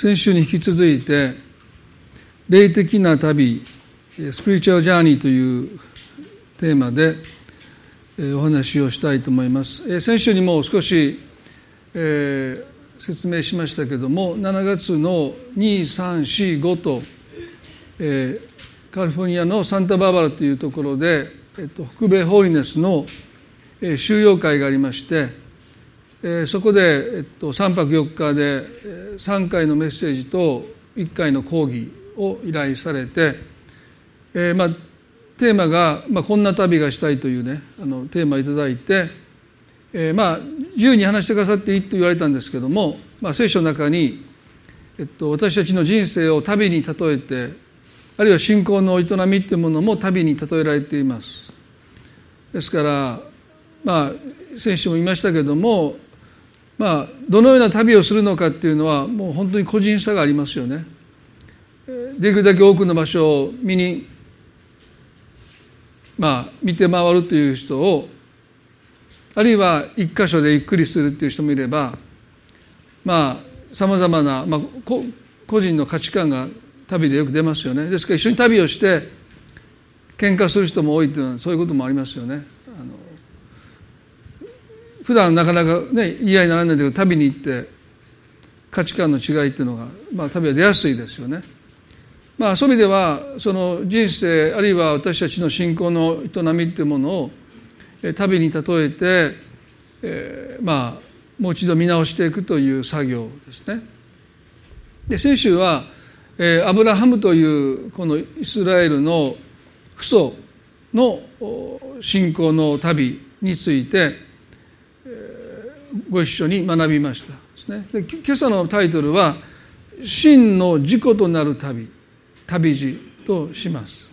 先週に引き続いて霊的な旅スピリチュアルジャーニーというテーマでお話をしたいと思います。先週にも少し、えー、説明しましたけども7月の2345と、えー、カリフォルニアのサンタバーバラというところで、えっと、北米ホーリネスの収容会がありましてえそこで、えっと、3泊4日で3回のメッセージと1回の講義を依頼されて、えーまあ、テーマが、まあ「こんな旅がしたい」というねあのテーマを頂いて、えー、まあ自由に話してくださっていいと言われたんですけども、まあ、聖書の中に、えっと、私たちの人生を旅に例えてあるいは信仰の営みっていうものも旅に例えられています。ですからまあ先週も言いましたけどもまあ、どのような旅をするのかっていうのはもう本当に個人差がありますよね。できるだけ多くの場所を見に、まあ、見て回るという人をあるいは一箇所でゆっくりするっていう人もいればまあさまざまな、まあ、個人の価値観が旅でよく出ますよねですから一緒に旅をして喧嘩する人も多いというのはそういうこともありますよね。普段なかなかね言い合いにならないんだけど旅に行って価値観の違いっていうのが、まあ、旅は出やすいですよね。まあ、そういう意味ではその人生あるいは私たちの信仰の営みっていうものを旅に例えて、えー、まあもう一度見直していくという作業ですね。で先週は、えー、アブラハムというこのイスラエルの父祖の信仰の旅についてご一緒に学びました。ですね。で今朝のタイトルは「真の事故となる旅」旅路とします。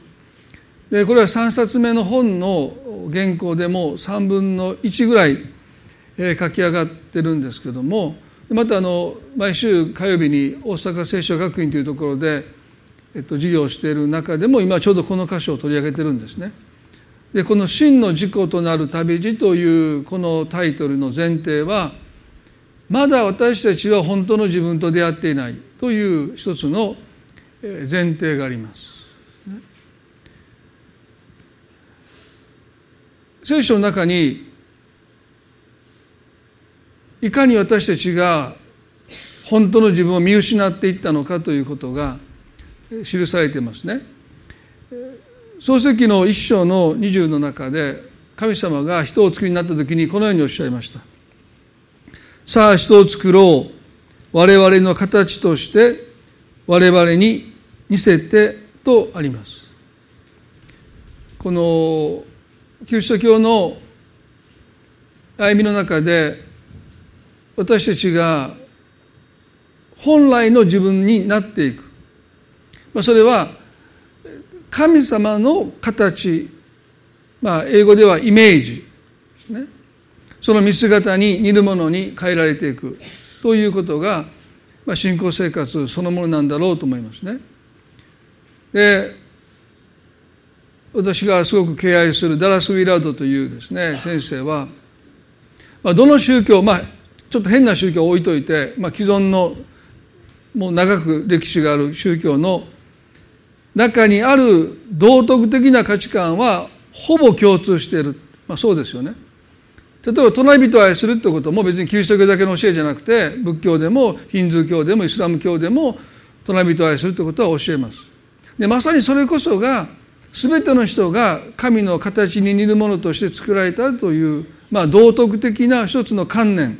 でこれは3冊目の本の原稿でも3分の1ぐらい書き上がってるんですけどもまたあの毎週火曜日に大阪聖書学院というところで、えっと、授業をしている中でも今ちょうどこの箇所を取り上げてるんですね。でこの「真の事故となる旅路」というこのタイトルの前提はまだ私たちは本当の自分と出会っていないという一つの前提があります。聖書の中にいかに私たちが本当の自分を見失っていったのかということが記されていますね。創世記の一章の20の中で神様が人を作りになった時にこのようにおっしゃいました。さあ人を作ろう。我々の形として我々に似せてとあります。このキリスト教の歩みの中で私たちが本来の自分になっていく、まあ、それは神様の形、まあ、英語ではイメージですねその見姿に似るものに変えられていくということが、まあ、信仰生活そのものなんだろうと思いますね。で私がすごく敬愛するダラス・ウィラードというですね先生は、まあ、どの宗教まあちょっと変な宗教を置いといて、まあ、既存のもう長く歴史がある宗教の中にある道徳的な価値観はほぼ共通している、まあ、そうですよね。例えば隣人を愛するってことも別にキリスト教だけの教えじゃなくて仏教でもヒンズー教でもイスラム教でも隣人を愛するってことは教えます。でまさにそれこそが全ての人が神の形に似るものとして作られたという、まあ、道徳的な一つの観念。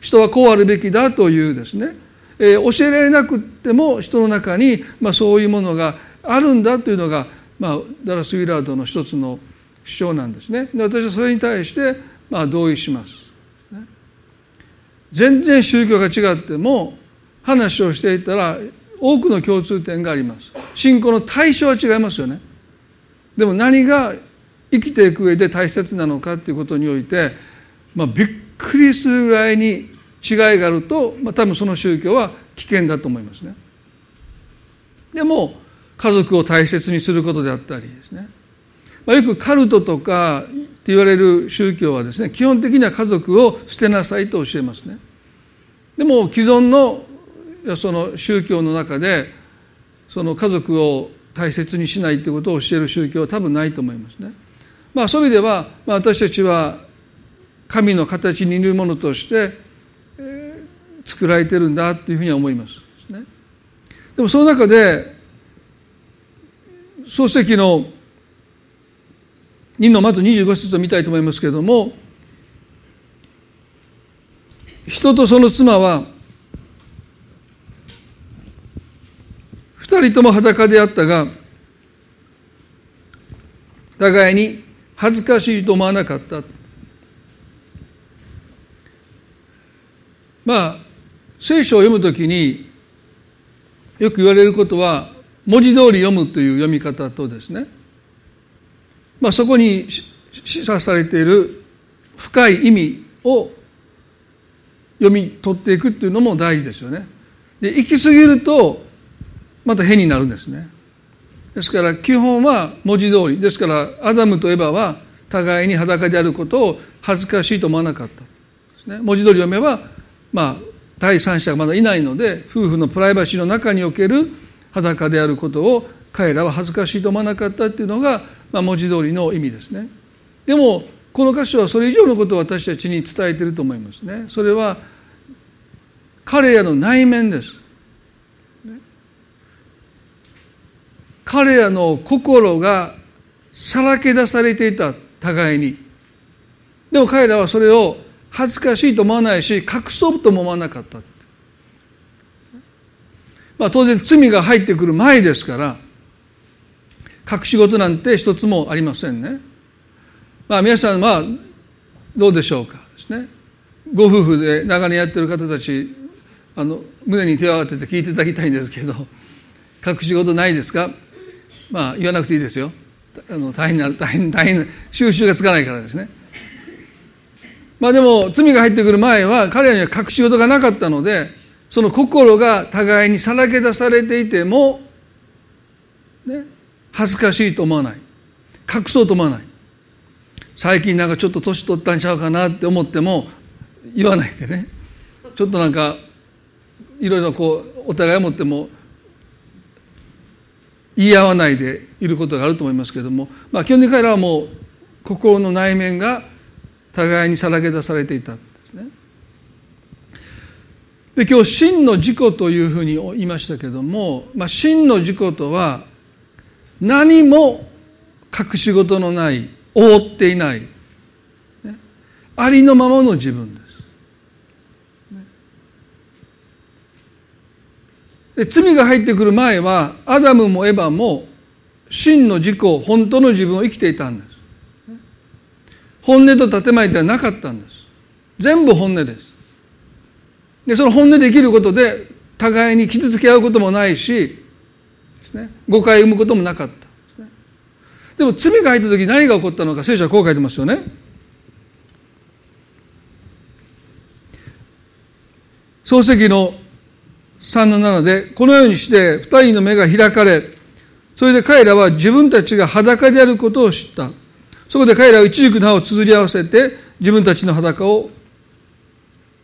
人はこうあるべきだというですね、えー、教えられなくても人の中に、まあ、そういうものがあるんだというのが、まあ、ダラス・ウィラードの一つの主張なんですね。で私はそれに対して、まあ、同意します、全然宗教が違っても話をしていたら多くの共通点があります。信仰の対象は違いますよね。でも何が生きていく上で大切なのかということにおいて、まあ、びっくりするぐらいに違いがあると、まあ、多分その宗教は危険だと思いますね。でも家族を大切にすることであったりですね、まあ、よくカルトとかって言われる宗教はですね基本的には家族を捨てなさいと教えますねでも既存のその宗教の中でその家族を大切にしないということを教える宗教は多分ないと思いますね。まあ、そういう意味では、まあ、私たちは神の形に似るものとして、えー、作られてるんだというふうには思います。でもその中で漱石の2のまず25節を見たいと思いますけれども人とその妻は二人とも裸であったが互いに恥ずかしいと思わなかった。まあ聖書を読むときによく言われることは文字通り読むという読み方とですね、まあ、そこに示唆されている深い意味を読み取っていくっていうのも大事ですよね。で行き過ぎるとまた変になるんですね。ですから基本は文字通りですからアダムとエバは互いに裸であることを恥ずかしいと思わなかったですね。文字通り読めばまあ第三者がまだいないので夫婦のプライバシーの中における裸であることを彼らは恥ずかしいと思わなかったっていうのが、まあ、文字通りの意味ですね。でもこの箇所はそれ以上のことを私たちに伝えていると思いますね。それは彼らの内面です。彼らの心がさらけ出されていた互いに。でも彼らはそれを恥ずかしいと思わないし隠そうとも思わなかった。まあ、当然罪が入ってくる前ですから隠し事なんて一つもありませんね。まあ、皆さんはどうでしょうかですね。ご夫婦で長年やってる方たちあの胸に手を当てて聞いていただきたいんですけど隠し事ないですか？まあ言わなくていいですよあの大変な大変大変収集がつかないからですねまあでも罪が入ってくる前は彼らには隠し事がなかったのでその心が互いにさらけ出されていても、ね、恥ずかしいと思わない。隠そうと思わない。最近なんかちょっと年取ったんちゃうかなって思っても言わないでね。ちょっとなんかいろいろこうお互いを持っても言い合わないでいることがあると思いますけれども、まあ、基本的に彼らはもう心の内面が互いにさらけ出されていた。で。今日真の自己というふうに言いましたけれども、まあ、真の自己とは何も隠し事のない覆っていない、ね、ありのままの自分です。で罪が入ってくる前はアダムもエバも真の自己本当の自分を生きていたんです本音と建前ではなかったんです全部本音ですでその本音で生きることで互いに傷つけ合うこともないしですね。誤解を生むこともなかった。で,、ね、でも罪が入った時何が起こったのか聖書はこう書いてますよね。漱石の3の7でこのようにして二人の目が開かれそれで彼らは自分たちが裸であることを知った。そこで彼らは一軸の葉を綴り合わせて自分たちの裸を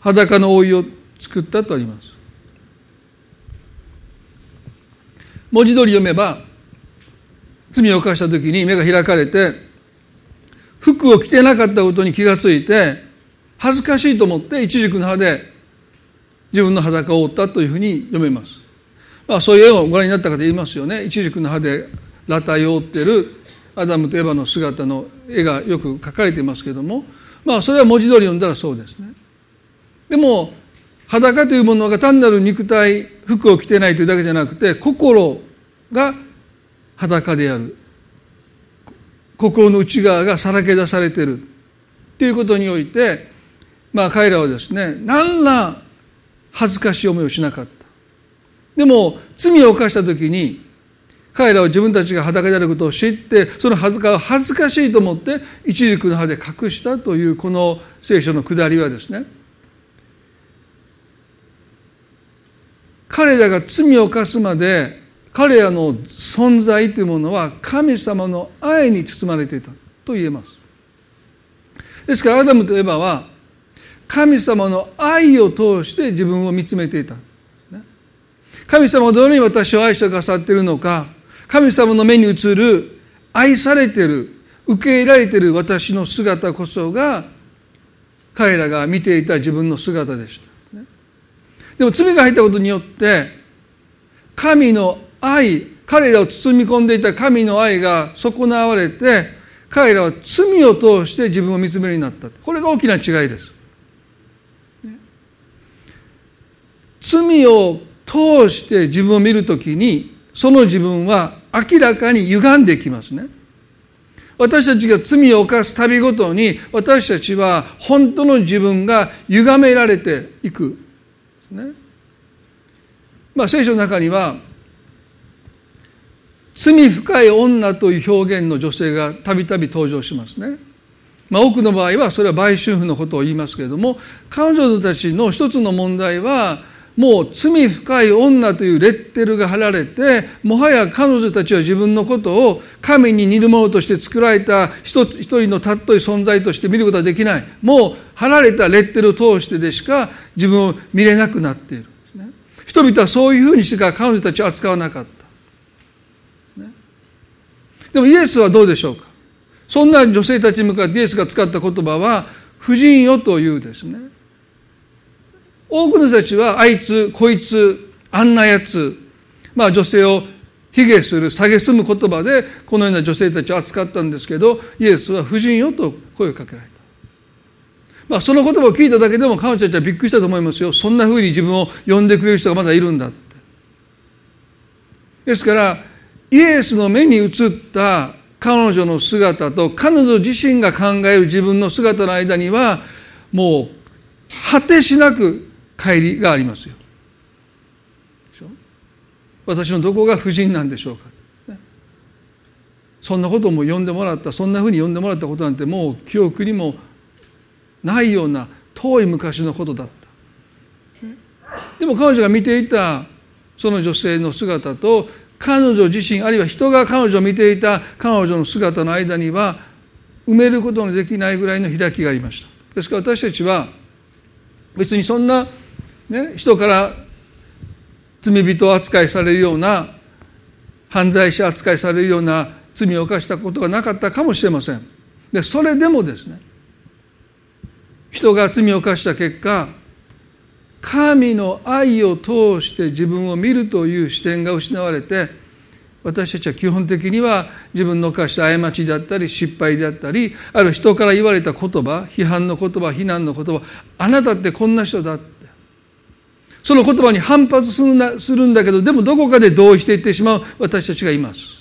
裸の覆いを作ったとあります。文字通り読めば罪を犯した時に目が開かれて服を着てなかったことに気がついて恥ずかしいと思って一軸の葉で自分の裸を覆ったというふうに読めます、まあ、そういう絵をご覧になった方いますよね。一軸の葉で裸体を覆っているアダムとエバの姿の絵がよく描かれていますけれども。まあそれは文字通り読んだらそうですね。でも裸というものが単なる肉体服を着てないというだけじゃなくて心が裸である。心の内側がさらけ出されてるっていうことにおいてまあ彼らはですね何ら恥ずかしい思いをしなかった。でも罪を犯した時に彼らは自分たちが裸であることを知ってその恥ずか恥ずかしいと思って一軸の葉で隠したというこの聖書のくだりはですね彼らが罪を犯すまで彼らの存在というものは神様の愛に包まれていたと言えます。ですからアダムとエバは神様の愛を通して自分を見つめていた、神様がどのように私を愛してくださっているのか神様の目に映る愛されている受け入れられている私の姿こそが彼らが見ていた自分の姿でした。でも罪が入ったことによって神の愛彼らを包み込んでいた神の愛が損なわれて彼らは罪を通して自分を見つめるようになった。これが大きな違いです。罪を通して自分を見るときにその自分は明らかに歪んできますね。私たちが罪を犯すたびごとに私たちは本当の自分が歪められていく。ね。まあ聖書の中には罪深い女という表現の女性がたびたび登場しますね。まあ、多くの場合はそれは売春婦のことを言いますけれども彼女たちの一つの問題はもう罪深い女というレッテルが貼られてもはや彼女たちは自分のことを神に似るものとして作られた一一人の尊い存在として見ることはできない。もう貼られたレッテルを通してでしか自分を見れなくなっている、人々はそういうふうにしてから彼女たちを扱わなかった、でもイエスはどうでしょうか？そんな女性たちに向かってイエスが使った言葉は「婦人よ」というですね。多くの人たちはあいつこいつあんなやつまあ女性を卑下する蔑む言葉でこのような女性たちを扱ったんですけどイエスは婦人よと声をかけられた、まあ、その言葉を聞いただけでも彼女たちはびっくりしたと思いますよ。そんなふうに自分を呼んでくれる人がまだいるんだって。ですからイエスの目に映った彼女の姿と彼女自身が考える自分の姿の間にはもう果てしなく帰りがありますよ。私のどこが不人なんでしょうか、そんなことも呼んでもらったそんなふうに呼んでもらったことなんてもう記憶にもないような遠い昔のことだった。でも彼女が見ていたその女性の姿と彼女自身あるいは人が彼女を見ていた彼女の姿の間には埋めることのできないぐらいの開きがありました。ですから私たちは別にそんなね、人から罪人扱いされるような犯罪者扱いされるような罪を犯したことがなかったかもしれません。でそれでもですね人が罪を犯した結果神の愛を通して自分を見るという視点が失われて私たちは基本的には自分の犯した過ちであったり失敗であったりある人から言われた言葉批判の言葉非難の言葉あなたってこんな人だその言葉に反発するんだするんだけどでもどこかで同意していってしまう私たちがいます。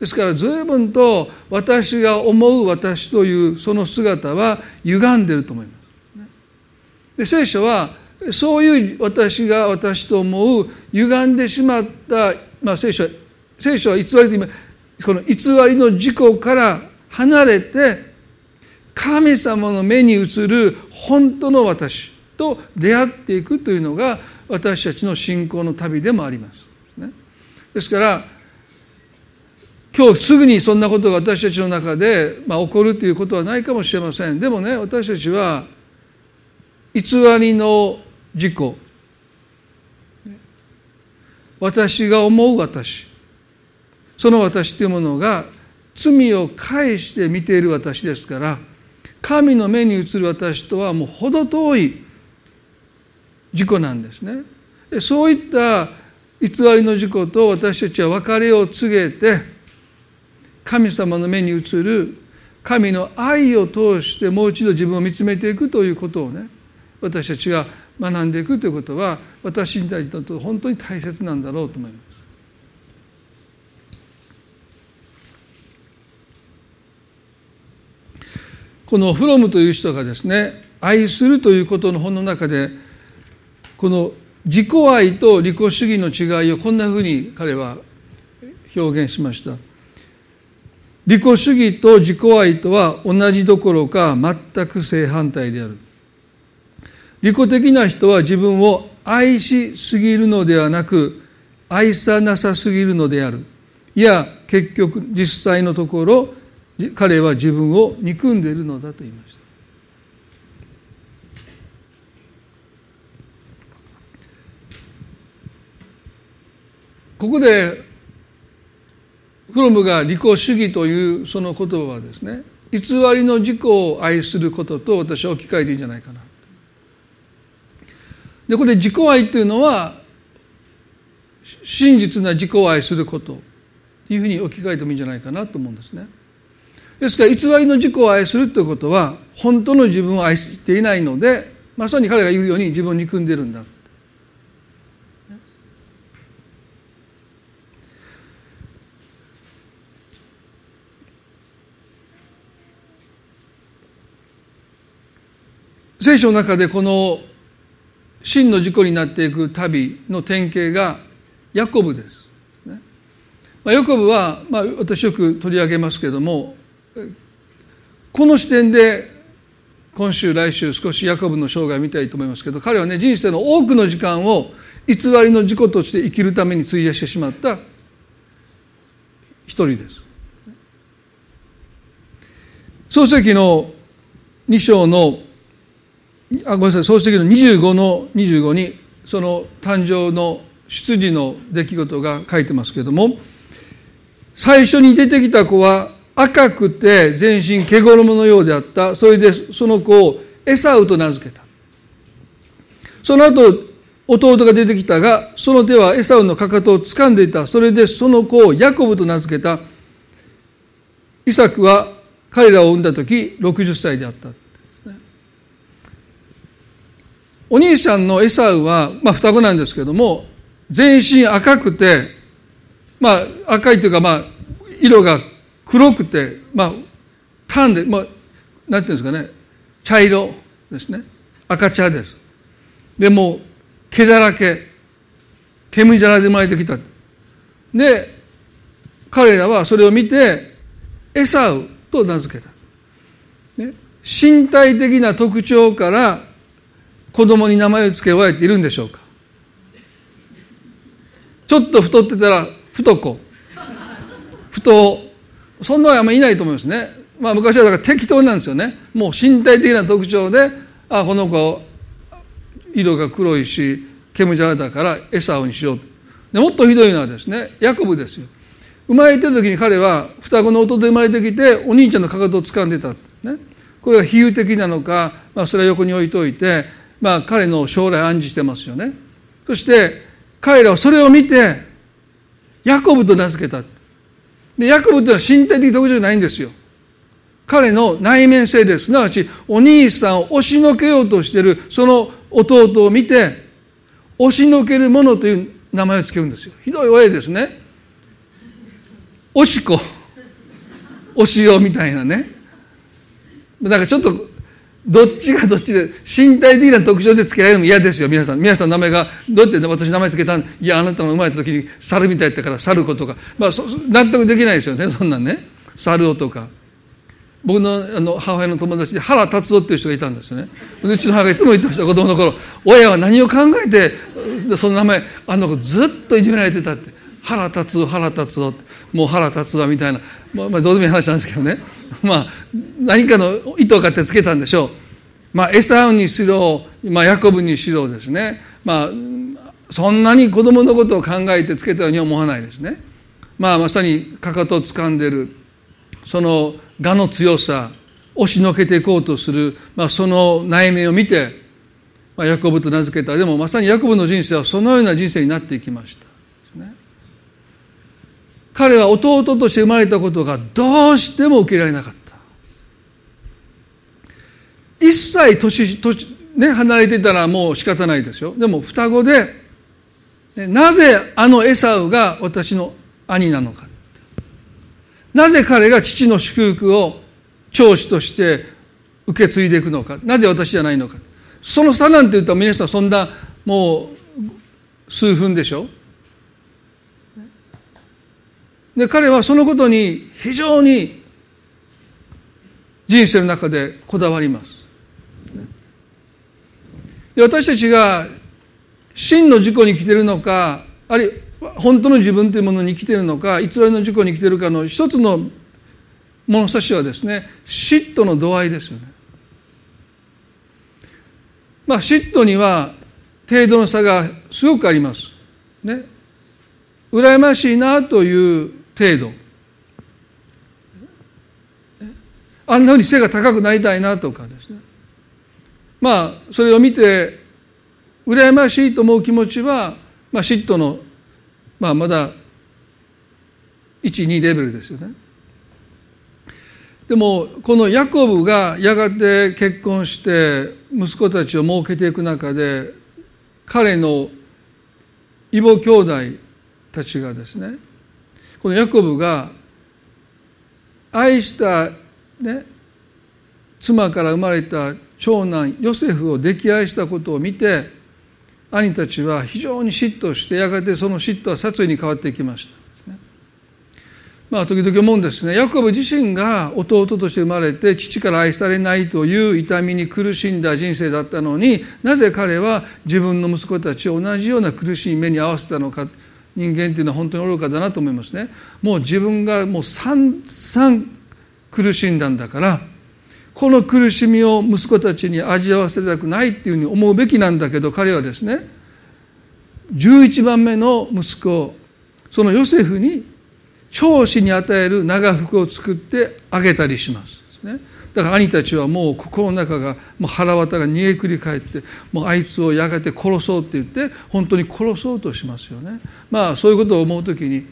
ですから随分と私が思う私というその姿は歪んでると思います。で聖書はそういう私が私と思う歪んでしまった、まあ、聖書聖書は偽りと今この偽りの事故から離れて神様の目に映る本当の私。と出会っていくというのが私たちの信仰の旅でもあります。ですから今日すぐにそんなことが私たちの中で、まあ、起こるということはないかもしれません。でもね私たちは偽りの自己。私が思う私。その私というものが罪を介して見ている私ですから神の目に映る私とはもう程遠い事故なんですねそういった偽りの事故と私たちは別れを告げて神様の目に映る神の愛を通してもう一度自分を見つめていくということをね私たちが学んでいくということは私に対して本当に大切なんだろうと思います。このフロムという人がですね愛するということの本の中でこの自己愛と利己主義の違いをこんなふうに彼は表現しました。利己主義と自己愛とは同じどころか全く正反対である。利己的な人は自分を愛しすぎるのではなく愛さなさすぎるのである。いや結局実際のところ彼は自分を憎んでいるのだと言いましたここでフロムが利己主義というその言葉はですね偽りの自己を愛することと私は置き換えていいんじゃないかな。でここで自己愛というのは真実な自己を愛することというふうに置き換えてもいいんじゃないかなと思うんですね。ですから偽りの自己を愛するということは本当の自分を愛していないのでまさに彼が言うように自分を憎んでるんだ聖書の中でこの真の事故になっていく旅の典型がヤコブです。まあ、ヤコブは、まあ、私よく取り上げますけれどもこの視点で今週来週少しヤコブの生涯を見たいと思いますけど彼はね人生の多くの時間を偽りの事故として生きるために費やしてしまった一人です。創世記の2章のあごめんなさい。創世記の25の25にその誕生の出自の出来事が書いてますけれども最初に出てきた子は赤くて全身毛衣のようであった。それでその子をエサウと名付けた。その後弟が出てきたがその手はエサウのかかとを掴んでいた。それでその子をヤコブと名付けた。イサクは彼らを産んだ時60歳であった。お兄さんのエサウは、まあ、双子なんですけども全身赤くて、まあ、赤いというか、まあ、色が黒くて、まあ、タンで、まあ、なんていうんですかね茶色ですね。赤茶です。でも毛だらけ。煙じゃらで生まれてきた。で彼らはそれを見てエサウと名付けた、ね、身体的な特徴から子供に名前を付け親っているんでしょうか？ちょっと太ってたら太子。太そんなはあんまりいないと思いますね。まあ昔はだから適当なんですよね。もう身体的な特徴であこの子色が黒いし煙じゃらだから餌をにしようでもっとひどいのはですねヤコブですよ。生まれてる時に彼は双子の弟で生まれてきてお兄ちゃんのかかとを掴んでた、ね、これが比喩的なのか、まあ、それは横に置いといてまあ、彼の将来暗示してますよね。そして彼らはそれを見てヤコブと名付けた。でヤコブというのは身体的特徴じゃないんですよ。彼の内面性ですすなわちお兄さんを押しのけようとしているその弟を見て押しのけるものという名前を付けるんですよ。ひどい親ですね。おしこおしおみたいなね。だかちょっとどっちがどっちで身体的な特徴で付けられるのも嫌ですよ。皆さん皆さんの名前がどうやって私名前付けたんいやあなたの生まれた時に猿みたいだったから猿子とか。まあ納得できないですよね。そんなんね。猿男とか。僕のあの母親の友達で原達夫っていう人がいたんですよね。うちの母がいつも言ってました子供の頃。親は何を考えてその名前あの子ずっといじめられてたって。腹立つ腹立つもう腹立つわみたいな、まあ、まあどうでもいい話なんですけどね。まあ何かの意図があってつけたんでしょう。まあエサウにしろ、まあ、ヤコブにしろですね。まあそんなに子供のことを考えてつけたようには思わないですね。まあまさにかかとを掴んでる。その我の強さ押しのけていこうとする、まあ、その内面を見て、まあ、ヤコブと名付けた。でもまさにヤコブの人生はそのような人生になっていきました。彼は弟として生まれたことがどうしても受けられなかった。一切年年、ね、離れてたらもう仕方ないですよ。でも双子でなぜあのエサウが私の兄なのかなぜ彼が父の祝福を長子として受け継いでいくのか。なぜ私じゃないのか。その差なんて言ったら皆さんそんなもう数分でしょ。で彼はそのことに非常に人生の中でこだわります。で私たちが真の事故に来てるのかあるいは本当の自分というものに来てるのか偽りの事故に来てるかの一つの物差しはですね嫉妬の度合いですよね。まあ嫉妬には程度の差がすごくあります。ね。羨ましいなという程度。あんなふうに背が高くなりたいなとかですね。まあそれを見て羨ましいと思う気持ちは、まあ、嫉妬の、まあ、まだ12レベルですよね。でもこのヤコブがやがて結婚して息子たちを設けていく中で彼の異母兄弟たちがですねこのヤコブが愛したね妻から生まれた長男ヨセフを溺愛したことを見て兄たちは非常に嫉妬してやがてその嫉妬は殺意に変わっていきましたまあ、時々思うんですね。ヤコブ自身が弟として生まれて父から愛されないという痛みに苦しんだ人生だったのになぜ彼は自分の息子たちを同じような苦しい目に遭わせたのか。人間っていうのは本当に愚かだなと思いますね。もう自分がもう散々苦しんだんだからこの苦しみを息子たちに味わわせたくないっていうふうに思うべきなんだけど彼はですね11番目の息子そのヨセフに長子に与える長服を作ってあげたりしますね。だから兄たちはもう心の中がもう腹渡が煮えくり返ってもうあいつをやがて殺そうって言って本当に殺そうとしますよね。まあそういうことを思う時に、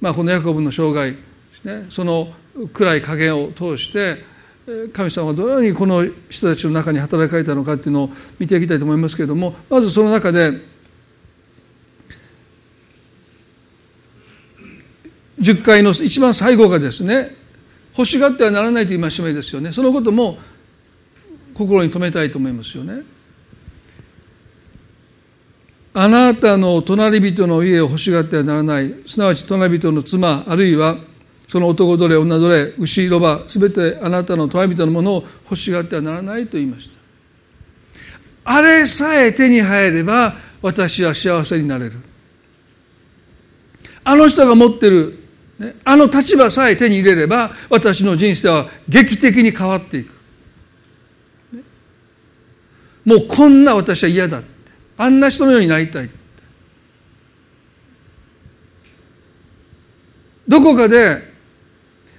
まあ、このヤコブの生涯ですねその暗い加減を通して神様はどのようにこの人たちの中に働かれたのかっていうのを見ていきたいと思いますけれどもまずその中で10回の一番最後がですね欲しがってはならないという戒めですよね。そのことも心に留めたいと思いますよね。あなたの隣人の家を欲しがってはならない。すなわち隣人の妻あるいはその男奴隷女奴隷牛ロバすべてあなたの隣人のものを欲しがってはならないと言いました。あれさえ手に入れば私は幸せになれる。あの人が持ってる、あの立場さえ手に入れれば私の人生は劇的に変わっていく、もうこんな私は嫌だって。あんな人のようになりたいどこかで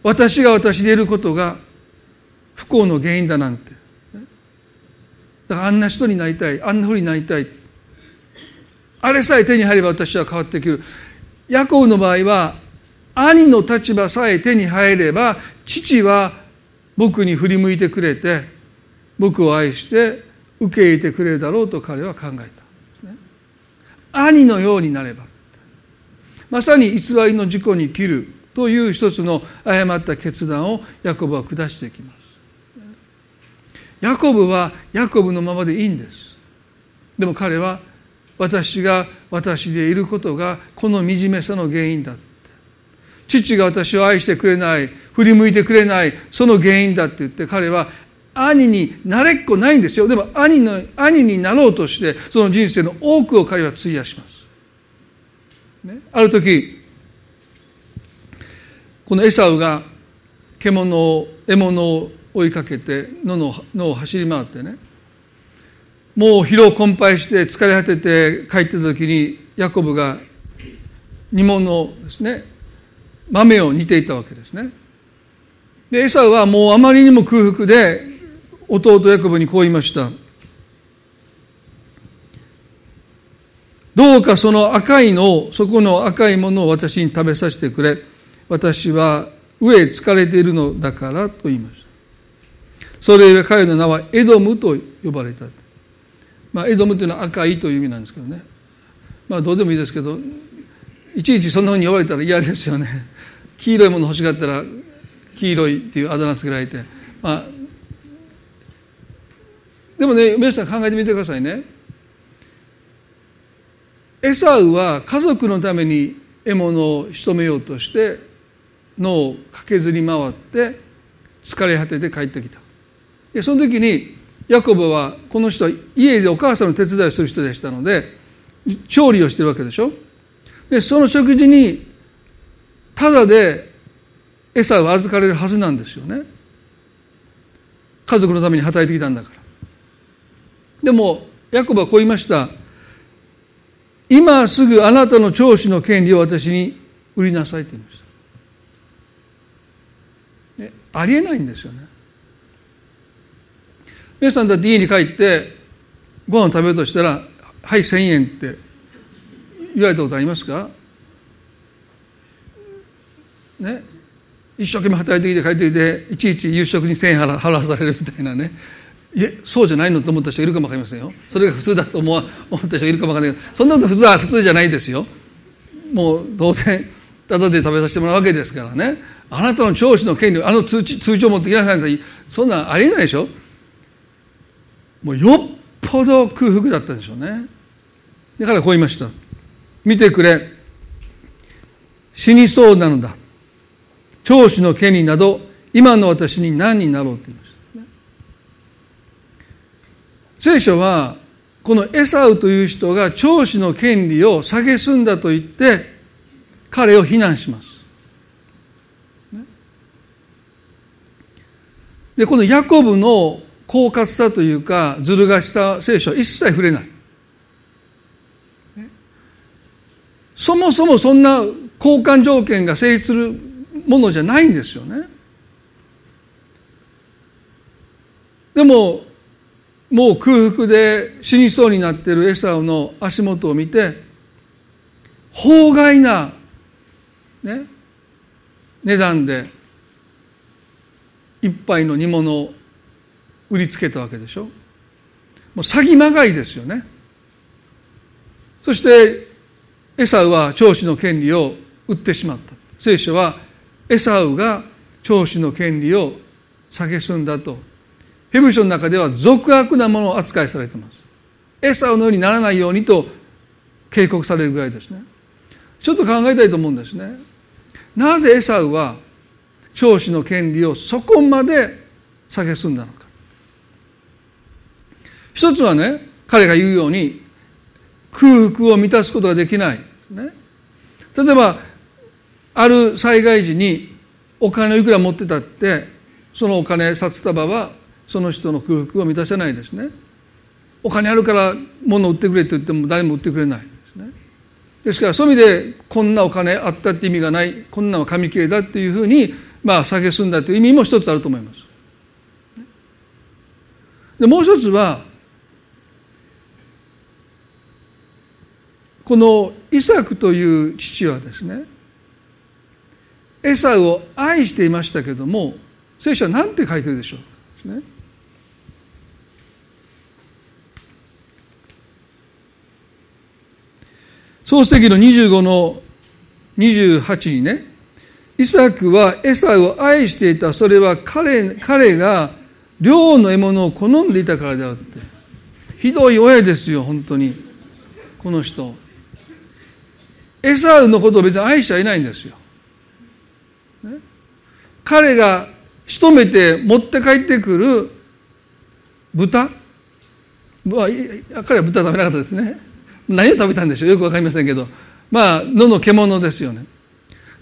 私が私でいることが不幸の原因だなんて。だからあんな人になりたい。あんなふうになりたいあれさえ手に入れば私は変わっていける。ヤコブの場合は兄の立場さえ手に入れば父は僕に振り向いてくれて僕を愛して受け入れてくれるだろうと彼は考えた、兄のようになれば。まさに偽りの事故に切るという一つの誤った決断をヤコブは下していきます。ヤコブはヤコブのままでいいんです。でも彼は私が私でいることがこの惨めさの原因だ父が私を愛してくれない振り向いてくれないその原因だって言って彼は兄になれっこないんですよ。でも兄の兄になろうとしてその人生の多くを彼は費やします、ね、ある時このエサウが獣を獲物を追いかけて野の野を走り回ってねもう疲労困憊して疲れ果てて帰ってた時にヤコブが煮物ですね豆を煮ていたわけですね。でエサウはもうあまりにも空腹で弟ヤコブにこう言いました。どうかその赤いのをそこの赤いものを私に食べさせてくれ。私は飢え疲れているのだからと言いました。それゆえ彼の名はエドムと呼ばれた、まあ、エドムというのは赤いという意味なんですけどね。まあどうでもいいですけどいちいちそんなふうに呼ばれたら嫌ですよね。黄色いもの欲しがったら黄色いっていうあだ名つけられて、まあ、でもね皆さん考えてみてくださいね。エサウは家族のために獲物を仕留めようとして脳を駆けずり回って疲れ果てて帰ってきた。でその時にヤコブはこの人は家でお母さんの手伝いをする人でしたので調理をしてるわけでしょ。でその食事にただで餌を預かれるはずなんですよね。家族のために働いてきたんだから。でもヤコブはこう言いました。今すぐあなたの長子の権利を私に売りなさいと言いました、ありえないんですよね。皆さんだって家に帰ってご飯を食べようとしたら「はい1,000円」って言われたことありますか？ね一生懸命働いてきて帰ってきていちいち夕食に1,000円払わされるみたいなね。いえそうじゃないのと思った人いるかも分かりませんよ。それが普通だと思思った人いるかも分かんないけどそんなこと普通は普通じゃないですよ。もう当然ただで食べさせてもらうわけですからね。あなたの長子の権利あの通知通帳持ってきなさいそんなんありえないでしょ。もうよっぽど空腹だったんでしょうね。だからこう言いました。見てくれ。死にそうなのだ。長子の権利など今の私に何になろうと言いました聖書はこのエサウという人が長子の権利を蔑んだと言って彼を非難します。でこのヤコブの狡猾さというかずる賢さ聖書は一切触れない。そもそもそんな交換条件が成立するものじゃないんですよね。でももう空腹で死にそうになっているエサウの足元を見て法外な、ね、値段で一杯の煮物を売りつけたわけでしょ。もう詐欺まがいですよね。そしてエサウは長子の権利を売ってしまった。聖書はエサウが長子の権利を蔑んだと。ヘブル書の中では俗悪なものを扱いされてます。エサウのようにならないようにと警告されるぐらいですね。ちょっと考えたいと思うんですね。なぜエサウは長子の権利をそこまで蔑んだのか。一つはね彼が言うように空腹を満たすことができない、ね、例えばある災害時にお金をいくら持ってたってそのお金札束はその人の空腹を満たせないですね。お金あるから物を売ってくれと言っても誰も売ってくれないですね。ですからそういう意味でこんなお金あったって意味がないこんなは紙切れだっていうふうにまあ蔑んだという意味も一つあると思います。でもう一つはこのイサクという父はですねエサウを愛していましたけども聖書は何て書いてるでしょう？ですね。創世記の25の28にねイサクはエサウを愛していた。それは彼彼が両の獲物を好んでいたからであってひどい親ですよ本当に。この人。エサウのことを別に愛しちゃいないんですよ、彼が仕留めて持って帰ってくる豚？彼は豚食べなかったですね。何を食べたんでしょう？よく分かりませんけど。まあ野の獣ですよね。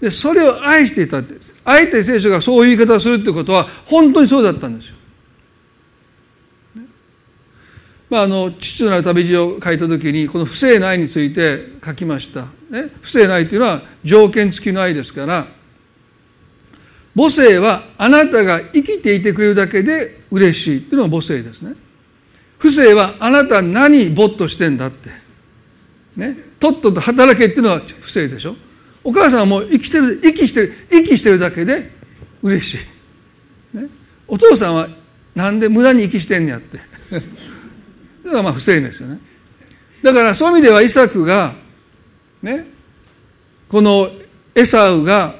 でそれを愛していたってあえて聖書がそういう言い方をするってことは本当にそうだったんですよ、まあ、あの父となる旅路を書いた時にこの不正な愛について書きました、ね、不正な愛というのは条件付きの愛ですから母性はあなたが生きていてくれるだけで嬉しいっていうのが母性ですね。不正はあなた何ぼっとしてんだって。ね、とっとと働けっていうのは不正でしょ。お母さんはもう生きてる息してる息してるだけで嬉しい、ね、お父さんはなんで無駄に息してんねやって。だからまあ不正ですよね。だからそういう意味ではイサクがね。このエサウが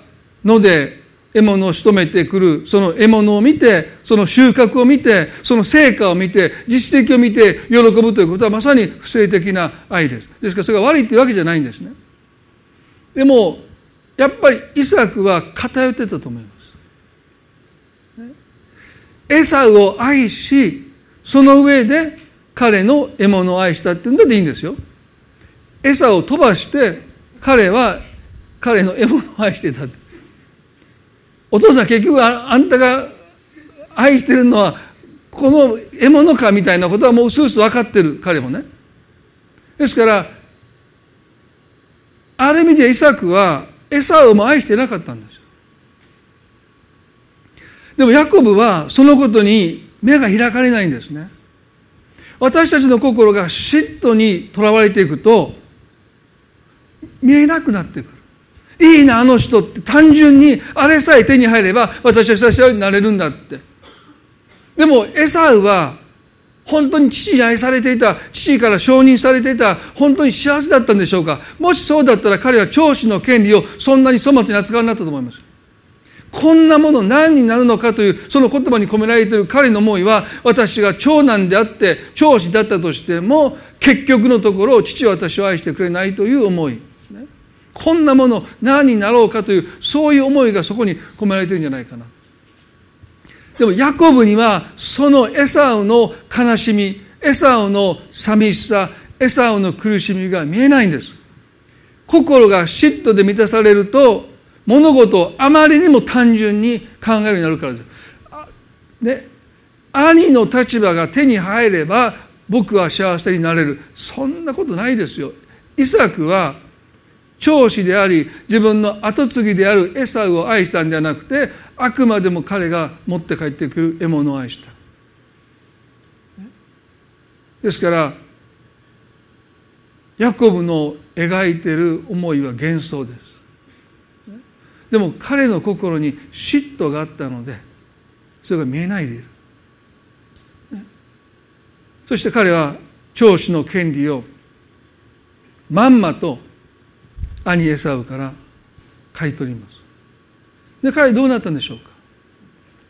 野で獲物を仕留めてくる。その獲物を見てその収穫を見てその成果を見て実績を見て喜ぶということはまさに不正的な愛です。ですからそれが悪いっていうわけじゃないんですね。でもやっぱりイサクは偏ってたと思います。エサウを愛しその上で彼の獲物を愛したっていうんでいいんですよ。エサを飛ばして彼は彼の獲物を愛してたって。お父さん結局ああんたが愛してるのはこの獲物かみたいなことはもうスース分かってる彼もね。ですからある意味でイサクはエサウも愛してなかったんですよ。でもヤコブはそのことに目が開かれないんですね。私たちの心が嫉妬にとらわれていくと見えなくなってくる。いいなあの人って。単純にあれさえ手に入れば私は幸せになれるんだって。でもエサウは本当に父に愛されていた父から承認されていた本当に幸せだったんでしょうか。もしそうだったら彼は長子の権利をそんなに粗末に扱うなったと思います。こんなもの何になるのかというその言葉に込められている彼の思いは私が長男であって長子だったとしても結局のところ父は私を愛してくれないという思い。こんなもの何になろうかというそういう思いがそこに込められてるんじゃないかなでもヤコブにはそのエサウの悲しみエサウの寂しさエサウの苦しみが見えないんです心が嫉妬で満たされると物事をあまりにも単純に考えるようになるからです。ね、兄の立場が手に入れば僕は幸せになれるそんなことないですよ。イサクは長子であり自分の跡継ぎであるエサウを愛したんじゃなくてあくまでも彼が持って帰ってくる獲物を愛した。ですからヤコブの描いてる思いは幻想です。でも彼の心に嫉妬があったのでそれが見えないでいる、そして彼は長子の権利をまんまと兄エサウから買い取ります。で彼どうなったんでしょうか。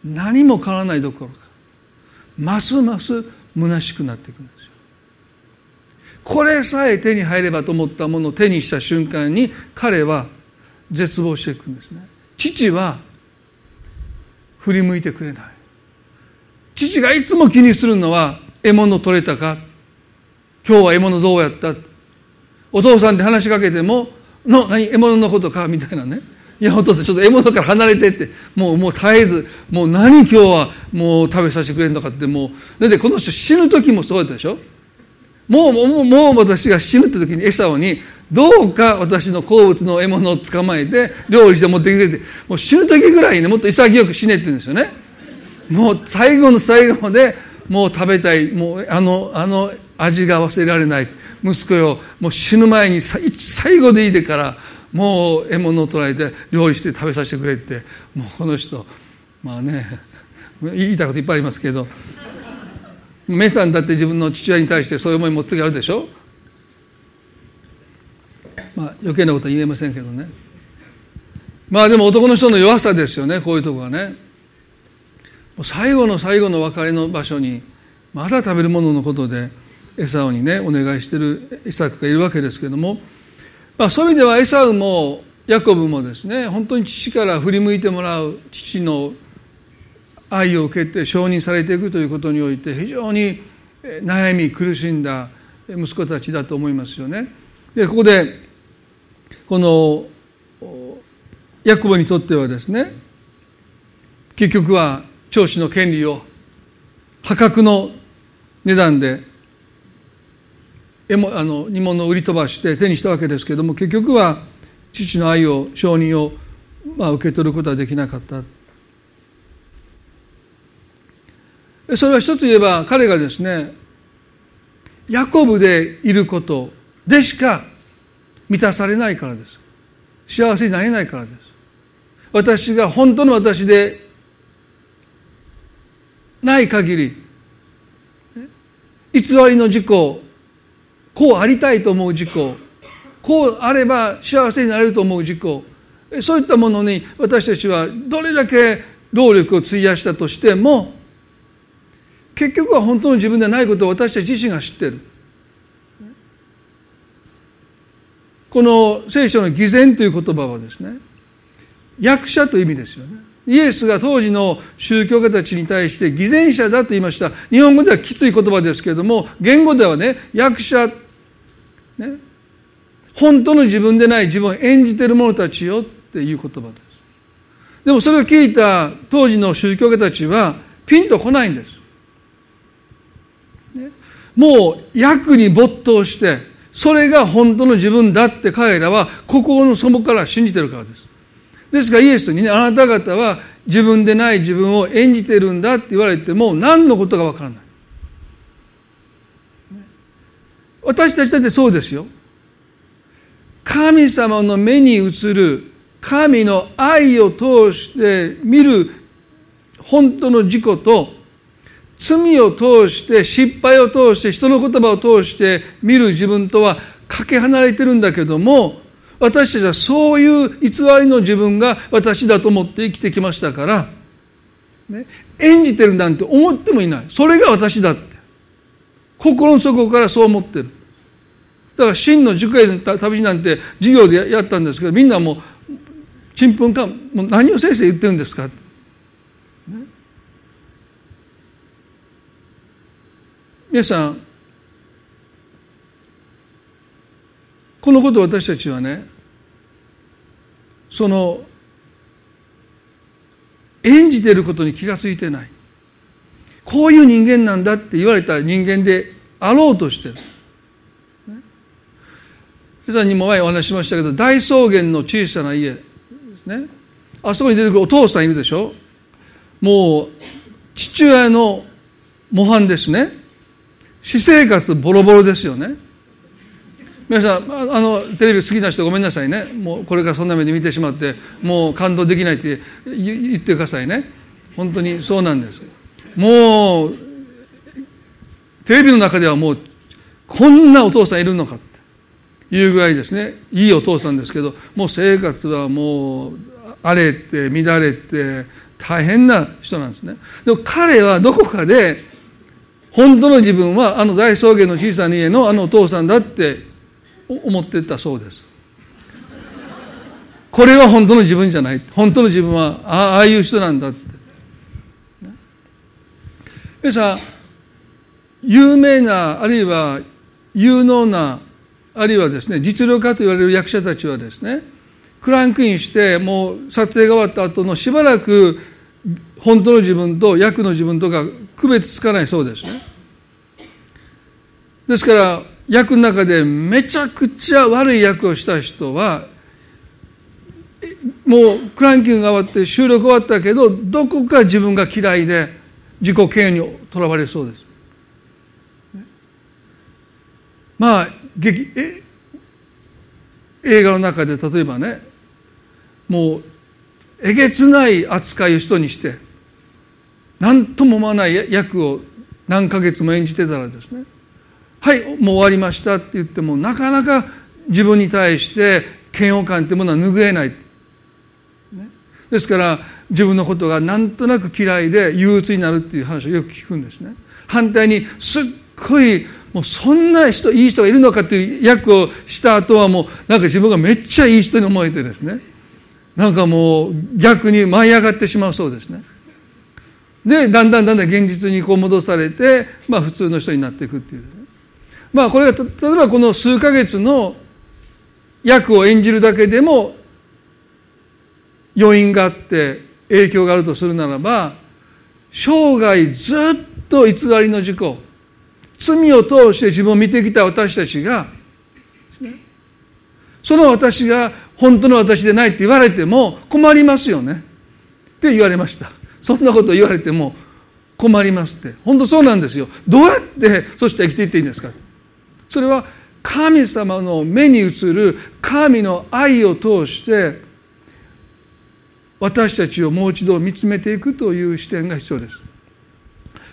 何も変わらないどころかますます虚しくなっていくんですよ。これさえ手に入ればと思ったものを手にした瞬間に彼は絶望していくんですね。父は振り向いてくれない。父がいつも気にするのは獲物取れたか今日は獲物どうやったお父さんで話しかけてもの何獲物のことかみたいなね。いやお父さんちょっと獲物から離れてって。もうもう絶えずもう何今日はもう食べさせてくれるのかってもう。だってこの人死ぬ時もそうだったでしょ。もうもうもう私が死ぬって時にエサオにどうか私の好物の獲物を捕まえて料理して持ってくれて。もう死ぬ時ぐらいねもっと潔く死ねって言うんですよね。もう最後の最後までもう食べたい。もうあのあの味が忘れられない。息子よ。もう死ぬ前に最後でいいでからもう獲物を捕らえて料理して食べさせてくれって。もうこの人まあね 言いたいこといっぱいありますけど。メさんだって自分の父親に対してそういう思い持つ時あるでしょ？まあ余計なことは言えませんけどね。まあでも男の人の弱さですよねこういうとこはね。最後の最後の別れの場所にまだ食べるもののことでエサウにねお願いしてるイサクがいるわけですけども、まあ、そういう意味ではエサウもヤコブもですね本当に父から振り向いてもらう父の愛を受けて承認されていくということにおいて非常に悩み苦しんだ息子たちだと思いますよね。でここでこのヤコブにとってはですね結局は長子の権利を破格の値段であの煮物を売り飛ばして手にしたわけですけれども結局は父の愛を承認を、まあ、受け取ることはできなかった。それは一つ言えば彼がですねヤコブでいることでしか満たされないからです。幸せになれないからです。私が本当の私でない限り偽りの事故こうありたいと思う事故こうあれば幸せになれると思う事故そういったものに私たちはどれだけ労力を費やしたとしても結局は本当の自分でないことを私たち自身が知ってる。この聖書の偽善という言葉はですね役者という意味ですよね。イエスが当時の宗教家たちに対して偽善者だと言いました。日本語ではきつい言葉ですけれども言語ではね役者、ね、本当の自分でない自分を演じている者たちよっていう言葉です。でもそれを聞いた当時の宗教家たちはピンとこないんです、ね、もう役に没頭してそれが本当の自分だって彼らは心の底から信じてるからです。ですからイエスにねあなた方は自分でない自分を演じてるんだって言われても何のことかわからない。私たちだってそうですよ。神様の目に映る神の愛を通して見る本当の自己と罪を通して失敗を通して人の言葉を通して見る自分とはかけ離れてるんだけども私たちはそういう偽りの自分が私だと思って生きてきましたから、ね、演じてるなんて思ってもいない。それが私だって。心の底からそう思ってる。だから真の塾への旅なんて授業でやったんですけどみんなもうちんぷんかもう何を先生言ってるんですか、ね、皆さんこのことを私たちはねその演じてることに気が付いてない。こういう人間なんだって言われた人間であろうとしてる。皆さんにも前お話ししましたけど大草原の小さな家ですね。あそこに出てくるお父さんいるでしょ？もう父親の模範ですね。私生活ボロボロですよね。皆さんあのテレビ好きな人ごめんなさいね。もうこれからそんな目で見てしまってもう感動できないって言ってくださいね。本当にそうなんです。もうテレビの中ではもうこんなお父さんいるのかいうぐらいですね。いいお父さんですけどもう生活はもう荒れて乱れて大変な人なんですね。でも彼はどこかで本当の自分はあの大草原の小さな家のあのお父さんだって思ってたそうです。これは本当の自分じゃない。本当の自分はああいう人なんだって。皆さ有名なあるいは有能なあるいはですね実力家と言われる役者たちはですねクランクインしてもう撮影が終わった後のしばらく本当の自分と役の自分とか区別つかないそうですね。ですから役の中でめちゃくちゃ悪い役をした人はもうクランキングが終わって収録終わったけどどこか自分が嫌いで自己嫌悪にとらわれそうです。まあ劇え映画の中で例えばねもうえげつない扱いを人にして何とも思わない役を何ヶ月も演じてたらですねはいもう終わりましたって言ってもなかなか自分に対して嫌悪感ってものは拭えない、ですから自分のことがなんとなく嫌いで憂鬱になるっていう話をよく聞くんですね。反対にすっごいもうそんな人いい人がいるのかっていう役をした後はもうなんか自分がめっちゃいい人に思えてですね。なんかもう逆に舞い上がってしまうそうですね。でだんだんだんだん現実にこう戻されて、まあ、普通の人になっていくっていう、まあこれが例えばこの数ヶ月の役を演じるだけでも余韻があって影響があるとするならば生涯ずっと偽りの事故罪を通して自分を見てきた私たちがその私が本当の私でないって言われても困りますよね。って言われました。そんなこと言われても困りますって。本当そうなんですよ。どうやってそして生きていっていいんですか。それは神様の目に映る神の愛を通して私たちをもう一度見つめていくという視点が必要です。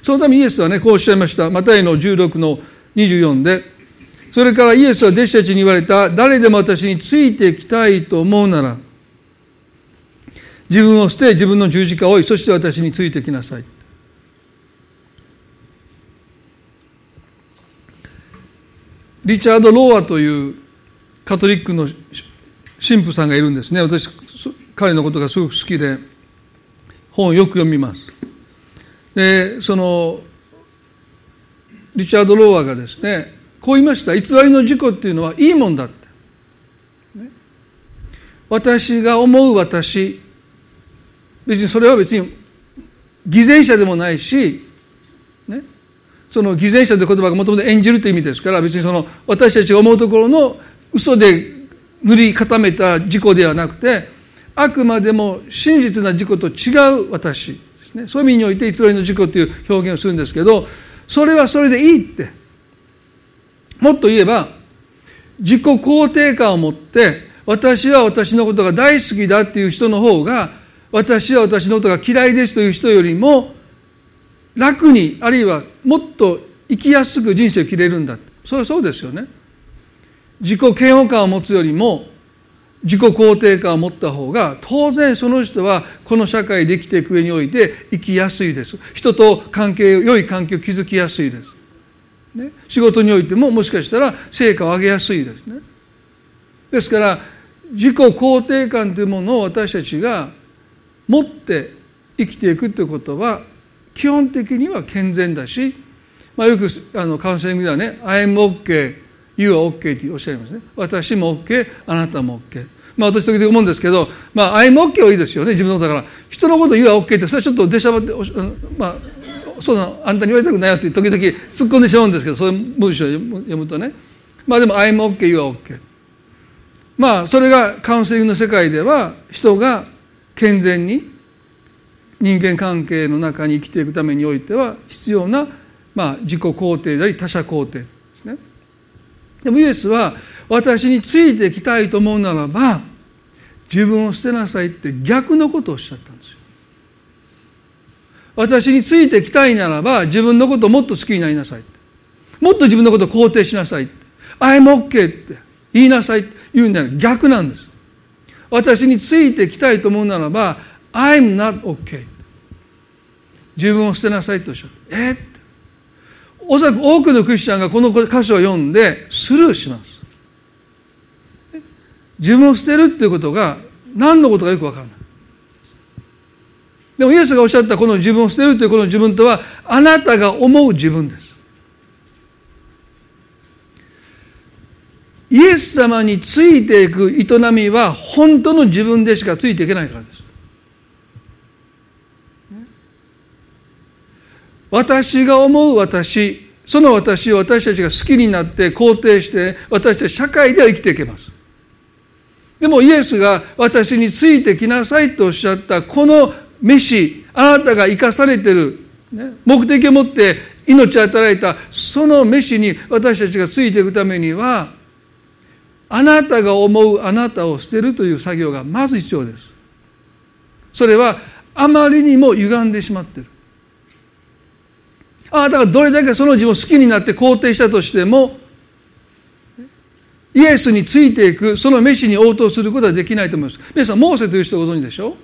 そのためイエスはねこうおっしゃいました。マタイの16の24でそれからイエスは弟子たちに言われた。誰でも私についてきたいと思うなら自分を捨て自分の十字架を追いそして私についてきなさい。リチャード・ローアというカトリックの神父さんがいるんですね。私彼のことがすごく好きで本をよく読みます。でそのリチャード・ローアがですねこう言いました。偽りの事故っていうのはいいもんだって、ね、私が思う私。別にそれは別に偽善者でもないし、ね、その偽善者という言葉がもともと演じるという意味ですから別にその私たちが思うところの嘘で塗り固めた事故ではなくてあくまでも真実な事故と違う私。ねそういう意味において偽りの事故という表現をするんですけどそれはそれでいいって。もっと言えば自己肯定感を持って私は私のことが大好きだっていう人の方が私は私のことが嫌いですという人よりも楽にあるいはもっと生きやすく人生を切れるんだそれはそうですよね。自己嫌悪感を持つよりも自己肯定感を持った方が当然その人はこの社会で生きていく上において生きやすいです。人と関係良い関係を築きやすいです、ね、仕事においてももしかしたら成果を上げやすいですね。ですから自己肯定感というものを私たちが持って生きていくということは基本的には健全だし、まあ、よくあのカウンセリングではね「I am OK」「You are OK」っておっしゃいますね。私も OK あなたも OK まあ私時々思うんですけどまあ I'm OK はいいですよね自分のことだから。人のこと You are OK ってそれはちょっと出しゃばってまあそうなあんたに言われたくないよって時々突っ込んでしまうんですけどそういう文章を読むとね。まあでも I'm OK You are OK まあそれがカウンセリングの世界では人が健全に人間関係の中に生きていくためにおいては必要な、まあ、自己肯定であり他者肯定。でもイエスは私についてきたいと思うならば自分を捨てなさいって逆のことをおっしゃったんですよ。私についてきたいならば自分のことをもっと好きになりなさいもっと自分のことを肯定しなさいって。I'm OK って。言いなさいって言うんだよ逆なんです。私についてきたいと思うならば I'm not OK 自分を捨てなさいとおっしゃってえ？っおそらく多くのクリスチャンがこの箇所を読んでスルーします。自分を捨てるっていうことが何のことかよく分からない。でもイエスがおっしゃったこの自分を捨てるというこの自分とはあなたが思う自分です。イエス様についていく営みは本当の自分でしかついていけないからです。私が思う私その私を私たちが好きになって肯定して私たち社会では生きていけます。でもイエスが私についてきなさいとおっしゃったこの飯あなたが生かされてる、ね、目的を持って命を与えたその飯に私たちがついていくためにはあなたが思うあなたを捨てるという作業がまず必要です。それはあまりにも歪んでしまってる。あなたがどれだけその自分を好きになって肯定したとしてもイエスについていくその飯に応答することはできないと思います。皆さんモーセという人ご存知でしょ？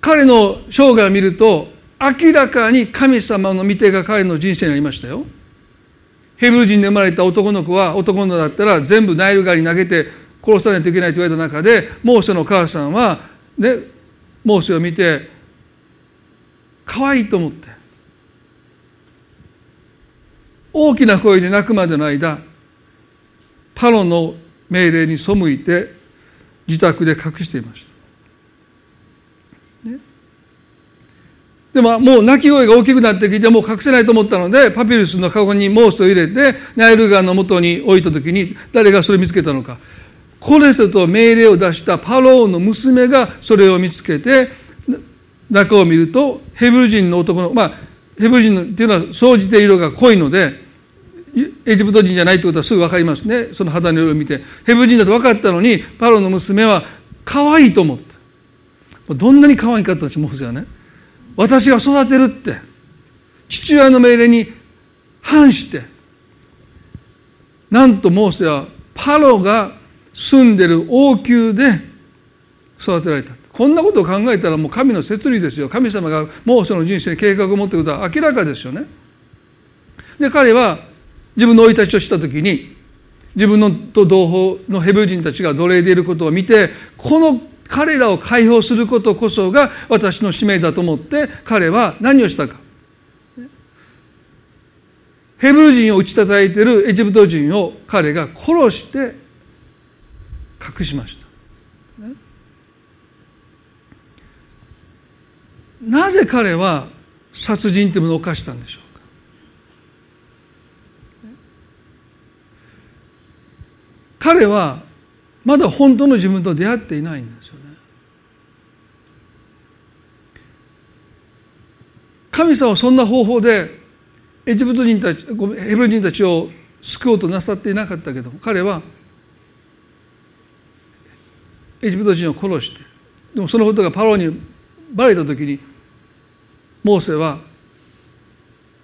彼の生涯を見ると明らかに神様の御手が彼の人生にありましたよ。ヘブル人で生まれた男の子は男の子だったら全部ナイル川に投げて殺さないといけないと言われた中でモーセの母さんはねモーセを見て可愛いと思って。大きな声で泣くまでの間パロの命令に背いて自宅で隠していました、ね、でももう泣き声が大きくなってきてもう隠せないと思ったのでパピルスのカゴにモースを入れてナイル川の元に置いた時に誰がそれを見つけたのか。コレセと命令を出したパローの娘がそれを見つけて中を見るとヘブル人の男のまあヘブル人っていうのは総じて色が濃いのでエジプト人じゃないってことはすぐ分かりますね。その肌の色を見て。ヘブル人だと分かったのにパロの娘は可愛いと思った。どんなに可愛かったしモーセはね私が育てるって。父親の命令に反して。なんとモーセはパロが住んでる王宮で育てられた。こんなことを考えたらもう神の摂理ですよ。神様がもうその人生計画を持っていることは明らかですよね。で彼は自分の生い立ちをした時に自分のと同胞のヘブル人たちが奴隷でいることを見てこの彼らを解放することこそが私の使命だと思って彼は何をしたか。ヘブル人を打ち叩いているエジプト人を彼が殺して隠しました。なぜ彼は殺人というものを犯したんでしょうか？彼はまだ本当の自分と出会っていないんですよね。神様はそんな方法でエジプト人たちヘブル人たちを救おうとなさっていなかったけど彼はエジプト人を殺してでもそのことがパロにバレた時にモーセは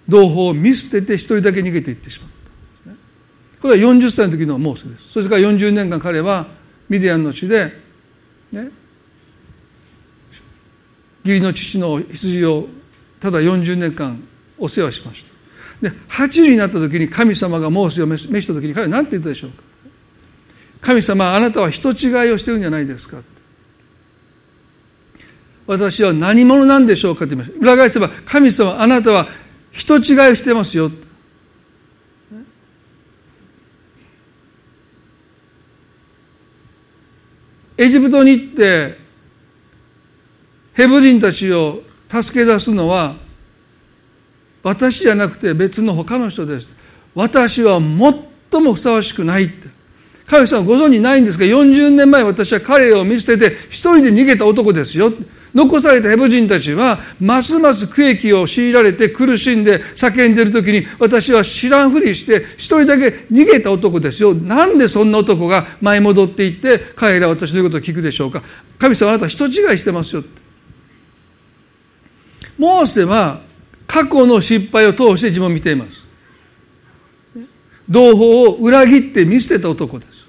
同胞を見捨てて一人だけ逃げていってしまった。これは40歳の時のモーセです。それから40年間彼はミディアンの地で、ね、義理の父の羊をただ40年間お世話しました。で8になった時に神様がモーセを召した時に彼は何て言ったでしょうか。神様あなたは人違いをしてるんじゃないですか。私は何者なんでしょうかと言いました裏返せば神様あなたは人違いしてますよ。エジプトに行ってヘブ人たちを助け出すのは私じゃなくて別の他の人です。私は最もふさわしくないって。神様ご存じないんですが40年前私は彼を見捨てて一人で逃げた男ですよ。残されたヘブ人たちはますます区域を強いられて苦しんで叫んでる時に私は知らんふりして一人だけ逃げた男ですよ。なんでそんな男が前戻っていって彼らは私の言うことを聞くでしょうか。神様あなた人違いしてますよモーセは過去の失敗を通して自分を見ています。同胞を裏切って見捨てた男です。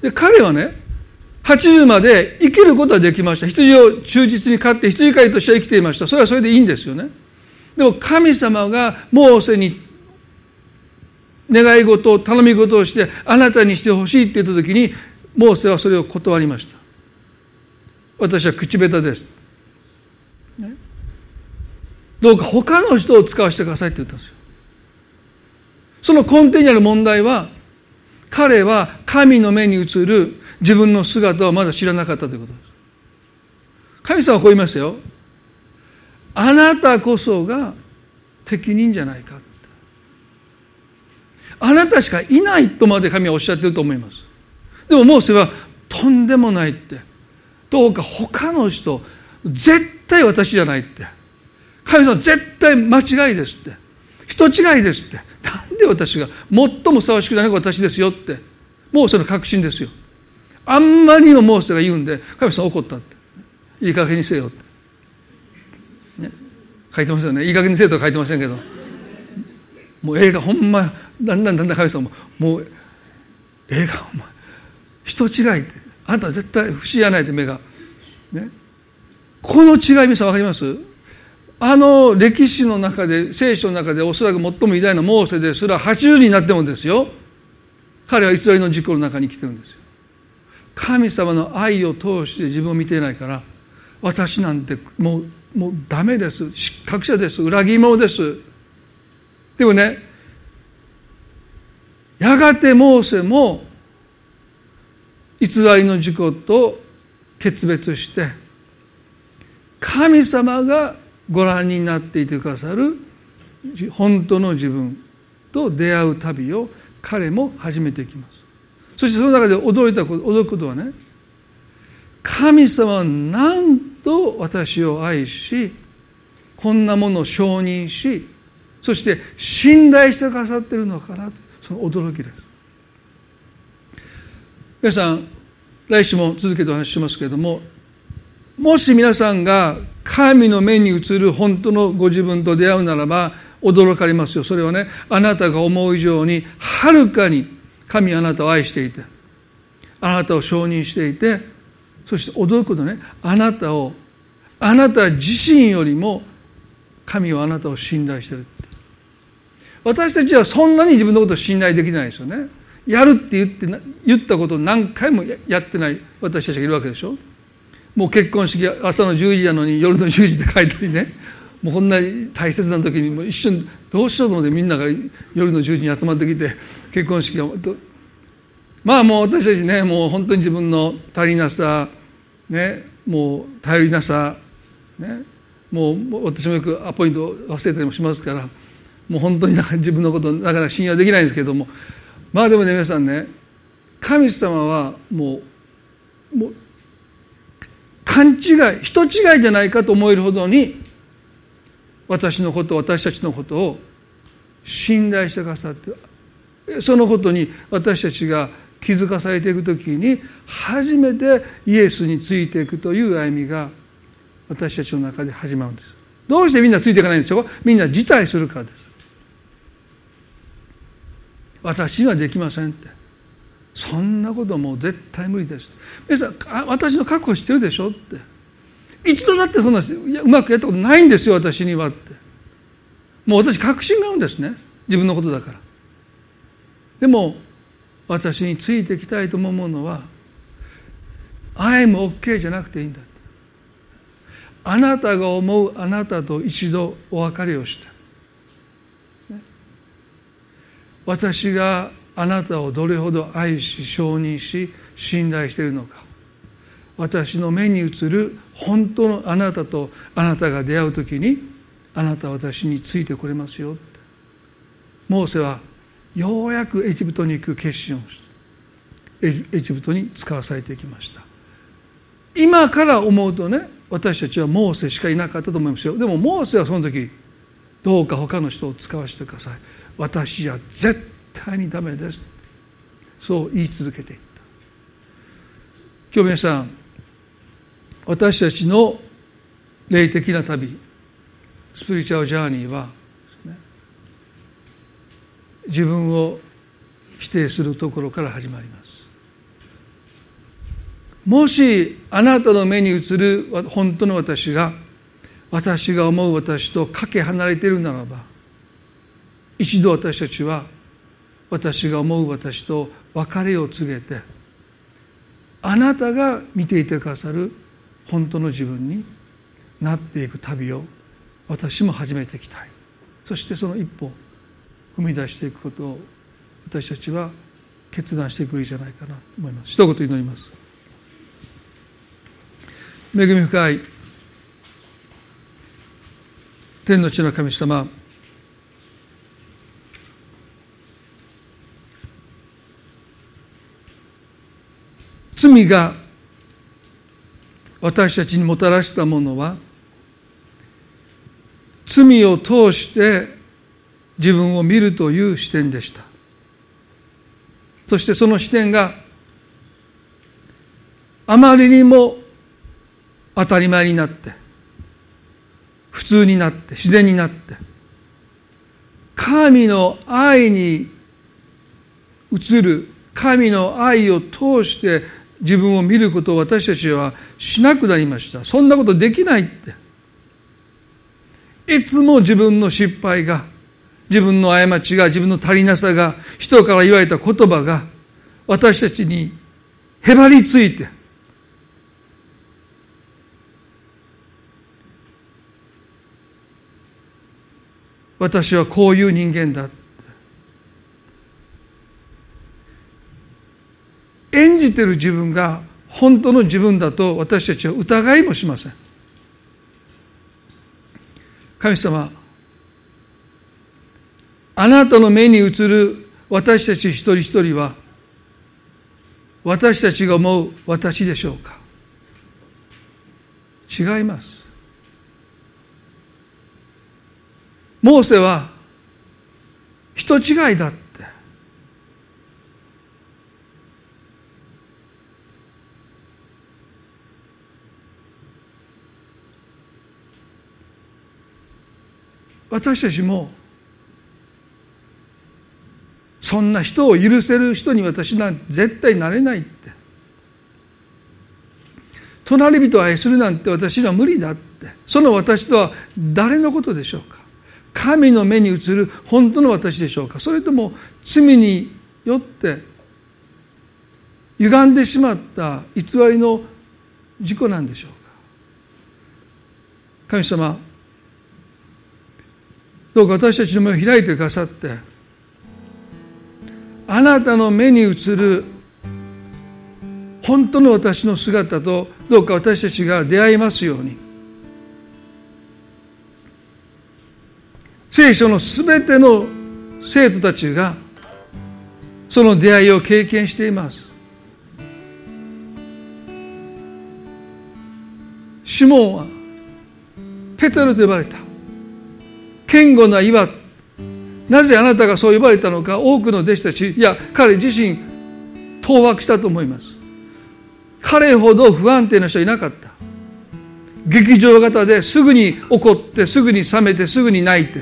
で彼はね80まで生きることはできました。羊を忠実に飼って羊飼いとして生きていました。それはそれでいいんですよね。でも神様がモーセに願い事を頼み事をしてあなたにしてほしいって言った時にモーセはそれを断りました。私は口下手です、ね、どうか他の人を使わせてくださいって言ったんですよ。その根底にある問題は彼は神の目に映る自分の姿をまだ知らなかったということです。神様はこう言いますよ。あなたこそが適任じゃないか。あなたしかいないとまで神はおっしゃってると思います。でもモーセはとんでもないって。どうか他の人絶対私じゃないって。神様絶対間違いですって。人違いですって。なんで私が最もふさわしくないのが私ですよって。モーセの確信ですよ。あんまりにもモーセが言うんで神様怒ったって。いい加減にせよって、ね、書いてますよね。いい加減にせよとは書いてませんけど。もう映画ほんまだんだんだんだん神様ももう映画ほんま人違いって。あんた絶対不思議やないって目が。ね。この違い皆さん分かります？あの歴史の中で聖書の中でおそらく最も偉大なモーセですら80になってもですよ。彼は偽りの事故の中に来てるんですよ。神様の愛を通して自分を見ていないから私なんてもうもうダメです。失格者です。裏切り者です。でもねやがてモーセも偽りの事故と決別して神様がご覧になっていてくださる本当の自分と出会う旅を彼も始めていきます。そしてその中で驚いたこと驚くことはね神様はなんと私を愛しこんなものを承認しそして信頼してくださっているのかなとその驚きです。皆さん来週も続けてお話ししますけれどももし皆さんが神の目に映る本当のご自分と出会うならば驚かれますよ。それはねあなたが思う以上にはるかに神あなたを愛していてあなたを承認していてそして驚くことねあなたをあなた自身よりも神はあなたを信頼してる私たちはそんなに自分のことを信頼できないですよね。やるって言って言ったことを何回もやってない私たちがいるわけでしょ。もう結婚式朝の10時なのに夜の10時で書いたりね。もうこんな大切な時にも一瞬どうしようと思ってみんなが夜の10時に集まってきて結婚式をまあもう私たちねもう本当に自分の足りなさねもう頼りなさねもう私もよくアポイント忘れたりもしますからもう本当になんか自分のことなかなか信用できないんですけどもまあでもね皆さんね神様はもうもう勘違い人違いじゃないかと思えるほどに私のこと私たちのことを信頼してくださってそのことに私たちが気づかされていく時に初めてイエスについていくという歩みが私たちの中で始まるんです。どうしてみんなついていかないんでしょう？みんな辞退するからです。私にはできませんって。そんなこともう絶対無理です。皆さん私の覚悟知ってるでしょって。一度だってそんなうまくやったことないんですよ私にはって。もう私確信があるんですね。自分のことだから。でも私についていきたいと思うのは「I'm OK」じゃなくていいんだあなたが思うあなたと一度お別れをして私があなたをどれほど愛し承認し信頼しているのか。私の目に映る本当のあなたとあなたが出会う時にあなたは私についてこれますよ。モーセはようやくエジプトに行く決心をしてエジプトに使わされていきました。今から思うとね私たちはモーセしかいなかったと思いますよ。でもモーセはその時どうか他の人を使わせてください。私じゃ絶対にダメです。そう言い続けていった。今日皆さん私たちの霊的な旅スピリチュアルジャーニーは、自分を否定するところから始まります。もしあなたの目に映る本当の私が私が思う私とかけ離れているならば一度私たちは私が思う私と別れを告げてあなたが見ていてくださる本当の自分になっていく旅を私も始めていきたい。そしてその一歩踏み出していくことを私たちは決断していくべきじゃないかなと思います。一言祈ります。恵み深い天の地の神様罪が私たちにもたらしたものは罪を通して自分を見るという視点でした。そしてその視点があまりにも当たり前になって普通になって自然になって神の愛に映る神の愛を通して自分を見ることを私たちはしなくなりました。そんなことできないって。いつも自分の失敗が自分の過ちが自分の足りなさが人から言われた言葉が私たちにへばりついて私はこういう人間だ。演じてる自分が本当の自分だと私たちは疑いもしません。神様あなたの目に映る私たち一人一人は私たちが思う私でしょうか？違います。モーセは人違いだ私たちもそんな人を許せる人に私なんて絶対なれないって。隣人を愛するなんて私には無理だって。その私とは誰のことでしょうか。神の目に映る本当の私でしょうか。それとも罪によって歪んでしまった偽りの事故なんでしょうか。神様どうか私たちの目を開いてくださってあなたの目に映る本当の私の姿とどうか私たちが出会いますように。聖書のすべての生徒たちがその出会いを経験しています。シモンはペテロと呼ばれた。堅固な岩。なぜあなたがそう呼ばれたのか。多くの弟子たち。いや彼自身当惑したと思います。彼ほど不安定な人はいなかった。劇場型ですぐに怒ってすぐに冷めてすぐに泣いて。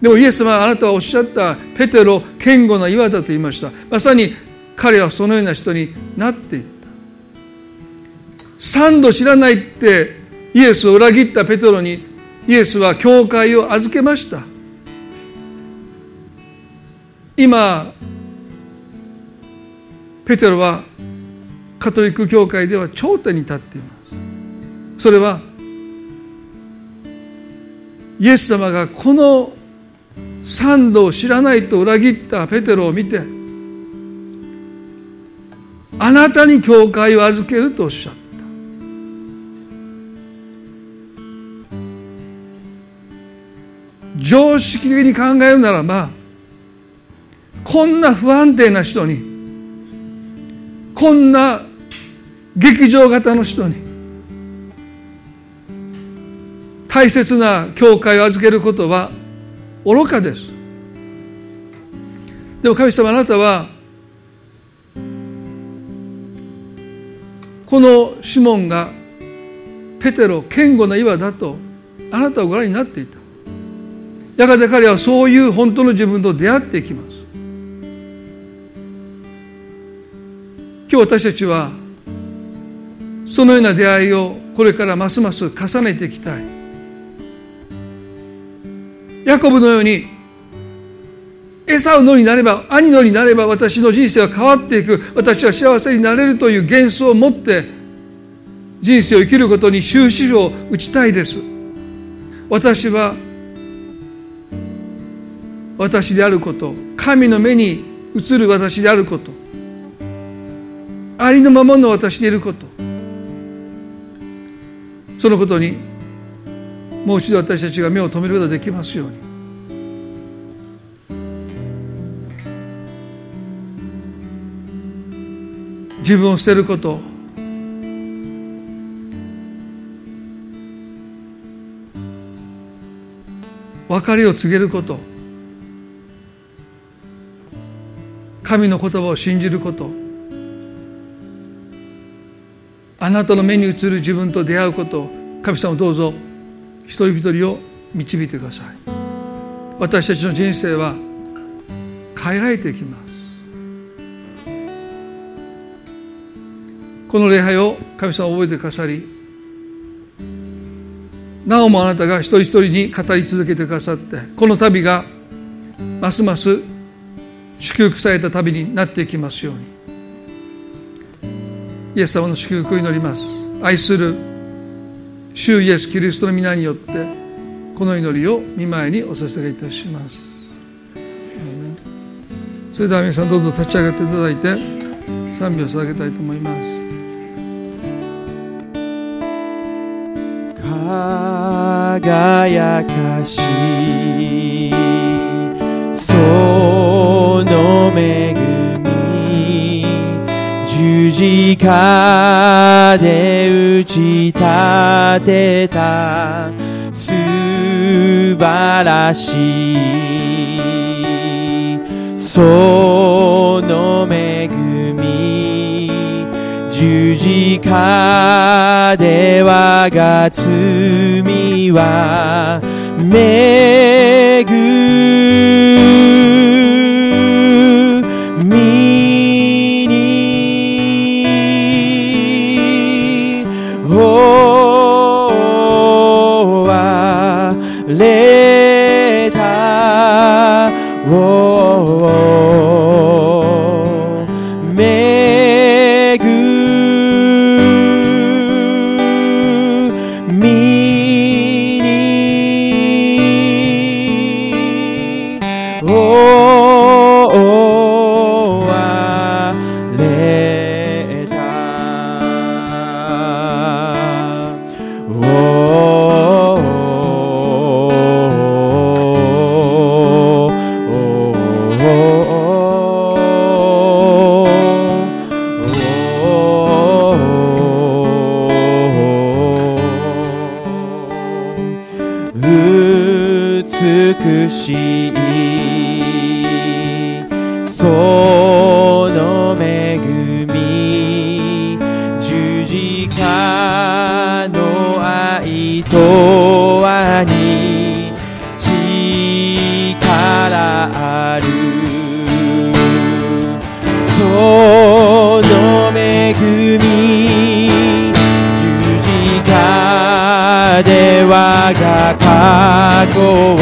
でもイエス様はあなたはおっしゃったペテロ堅固な岩だと言いました。まさに彼はそのような人になっていった。三度知らないってイエスを裏切ったペテロにイエスは教会を預けました。今ペテロはカトリック教会では頂点に立っています。それはイエス様がこの三度を知らないと裏切ったペテロを見てあなたに教会を預けるとおっしゃった。常識的に考えるならばこんな不安定な人にこんな劇場型の人に大切な教会を預けることは愚かです。でも神様あなたはこのシモンがペテロ堅固な岩だとあなたをご覧になっていた。やがて彼はそういう本当の自分と出会っていきます。今日私たちはそのような出会いをこれからますます重ねていきたい。ヤコブのようにエサウのになれば兄のになれば私の人生は変わっていく。私は幸せになれるという幻想を持って人生を生きることに終止符を打ちたいです。私は私であること神の目に映る私であることありのままの私でいること。そのことにもう一度私たちが目を留めることができますように。自分を捨てること。別れを告げること。神の言葉を信じること。あなたの目に映る自分と出会うこと。神様どうぞ。一人一人を導いてください。私たちの人生は。変えられていきます。この礼拝を。神様覚えてくださり。なおもあなたが一人一人に語り続けてくださって。この旅がますます祝福された旅になっていきますように。イエス様の祝福を祈ります。愛する主イエス・キリストの皆によってこの祈りを見舞いにお捧げいたします。それでは皆さんどうぞ立ち上がっていただいて賛美を捧げたいと思います。輝かしい。恵み十字架で打ち立てた素晴らしいその恵み十字架で我が罪はめぐで我が過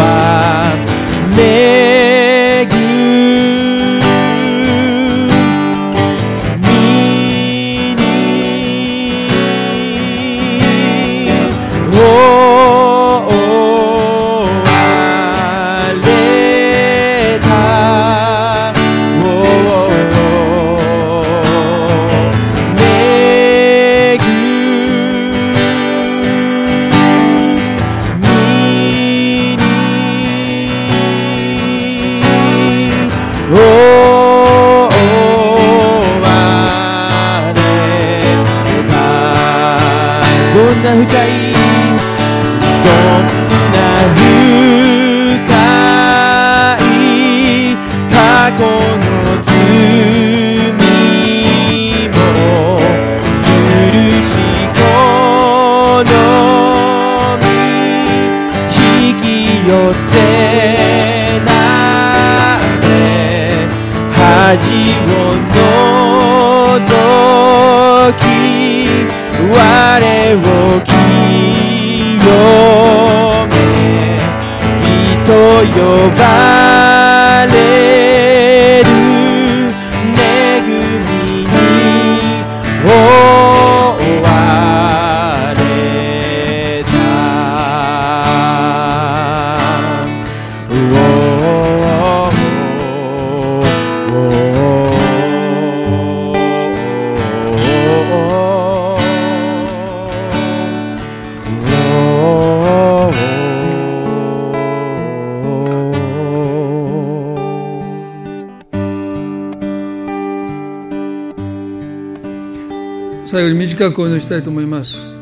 最後に短くお祈りしたいと思います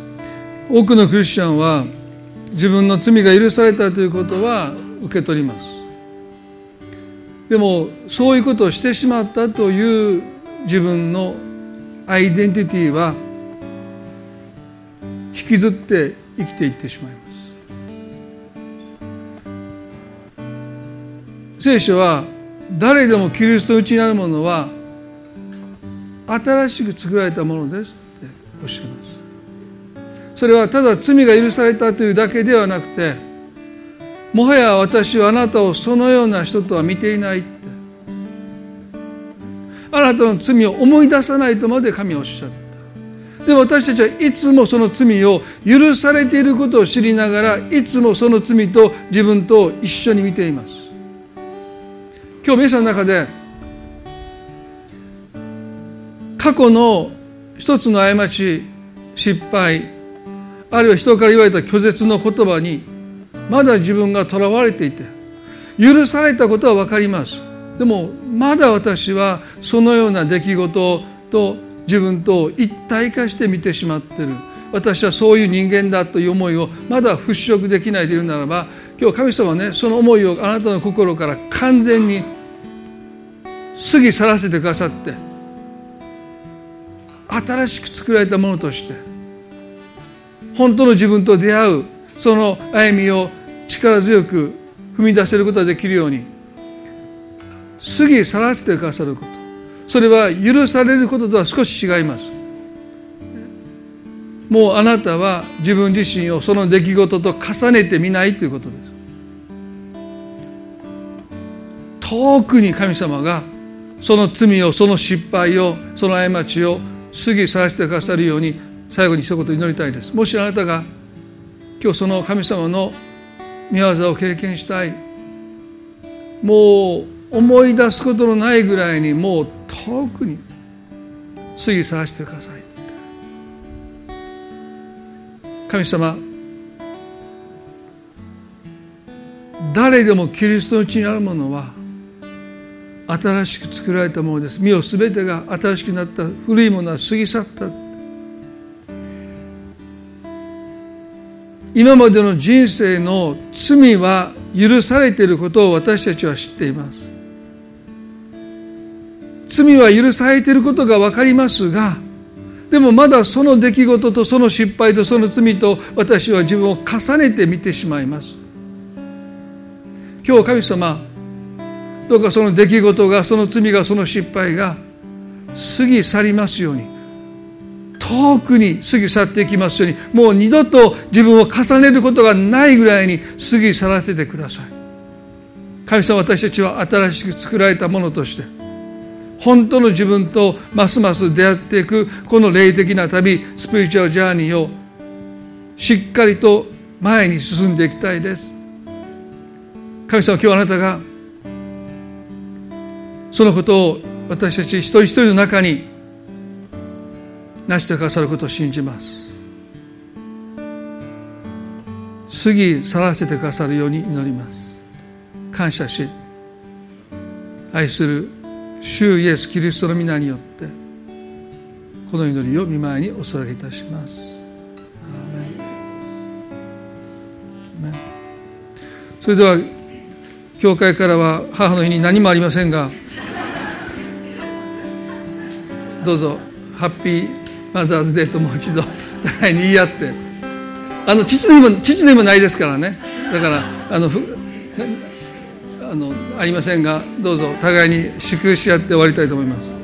多くのクリスチャンは自分の罪が許されたということは受け取りますでもそういうことをしてしまったという自分のアイデンティティは引きずって生きていってしまいます聖書は誰でもキリストのうちにあるものは新しく作られたものですっておっしゃいますそれはただ罪が許されたというだけではなくてもはや私はあなたをそのような人とは見ていないって。あなたの罪を思い出さないとまで神はおっしゃった。でも私たちはいつもその罪を許されていることを知りながらいつもその罪と自分と一緒に見ています。今日皆さんの中で過去の一つの過ち失敗あるいは人から言われた拒絶の言葉にまだ自分がとらわれていて許されたことは分かります。でもまだ私はそのような出来事と自分と一体化して見てしまってる。私はそういう人間だという思いをまだ払拭できないでいるならば今日神様はねその思いをあなたの心から完全に過ぎ去らせてくださって新しく作られたものとして本当の自分と出会うその歩みを力強く踏み出せることができるように過ぎ去らせてくださること。それは許されることとは少し違います。もうあなたは自分自身をその出来事と重ねてみないということです。遠くに神様がその罪をその失敗をその過ちを過ぎ去らせてくださるように最後に一言祈りたいです。もしあなたが今日その神様の御業を経験したい。もう思い出すことのないぐらいにもう遠くに過ぎ去らせてください。神様誰でもキリストのうちにあるものは新しく作られたものです。身をすべてが新しくなった古いものは過ぎ去った。今までの人生の罪は許されていることを私たちは知っています。罪は許されていることが分かりますがでもまだその出来事とその失敗とその罪と私は自分を重ねて見てしまいます。今日神様どうかその出来事がその罪がその失敗が過ぎ去りますように遠くに過ぎ去っていきますようにもう二度と自分を重ねることがないぐらいに過ぎ去らせてください。神様私たちは新しく作られたものとして本当の自分とますます出会っていくこの霊的な旅スピリチュアルジャーニーをしっかりと前に進んでいきたいです。神様今日あなたがそのことを私たち一人一人の中に成してくださることを信じます。過ぎ去らせてくださるように祈ります。感謝し愛する主イエス・キリストの皆によってこの祈りを見舞いにお捧げいたします。それでは教会からは母の日に何もありませんがどうぞハッピーマザーズデーともう一度互いに言い合って。あの父の日も父の日もないですからね。だからあのあのありませんがどうぞ互いに祝福し合って終わりたいと思います。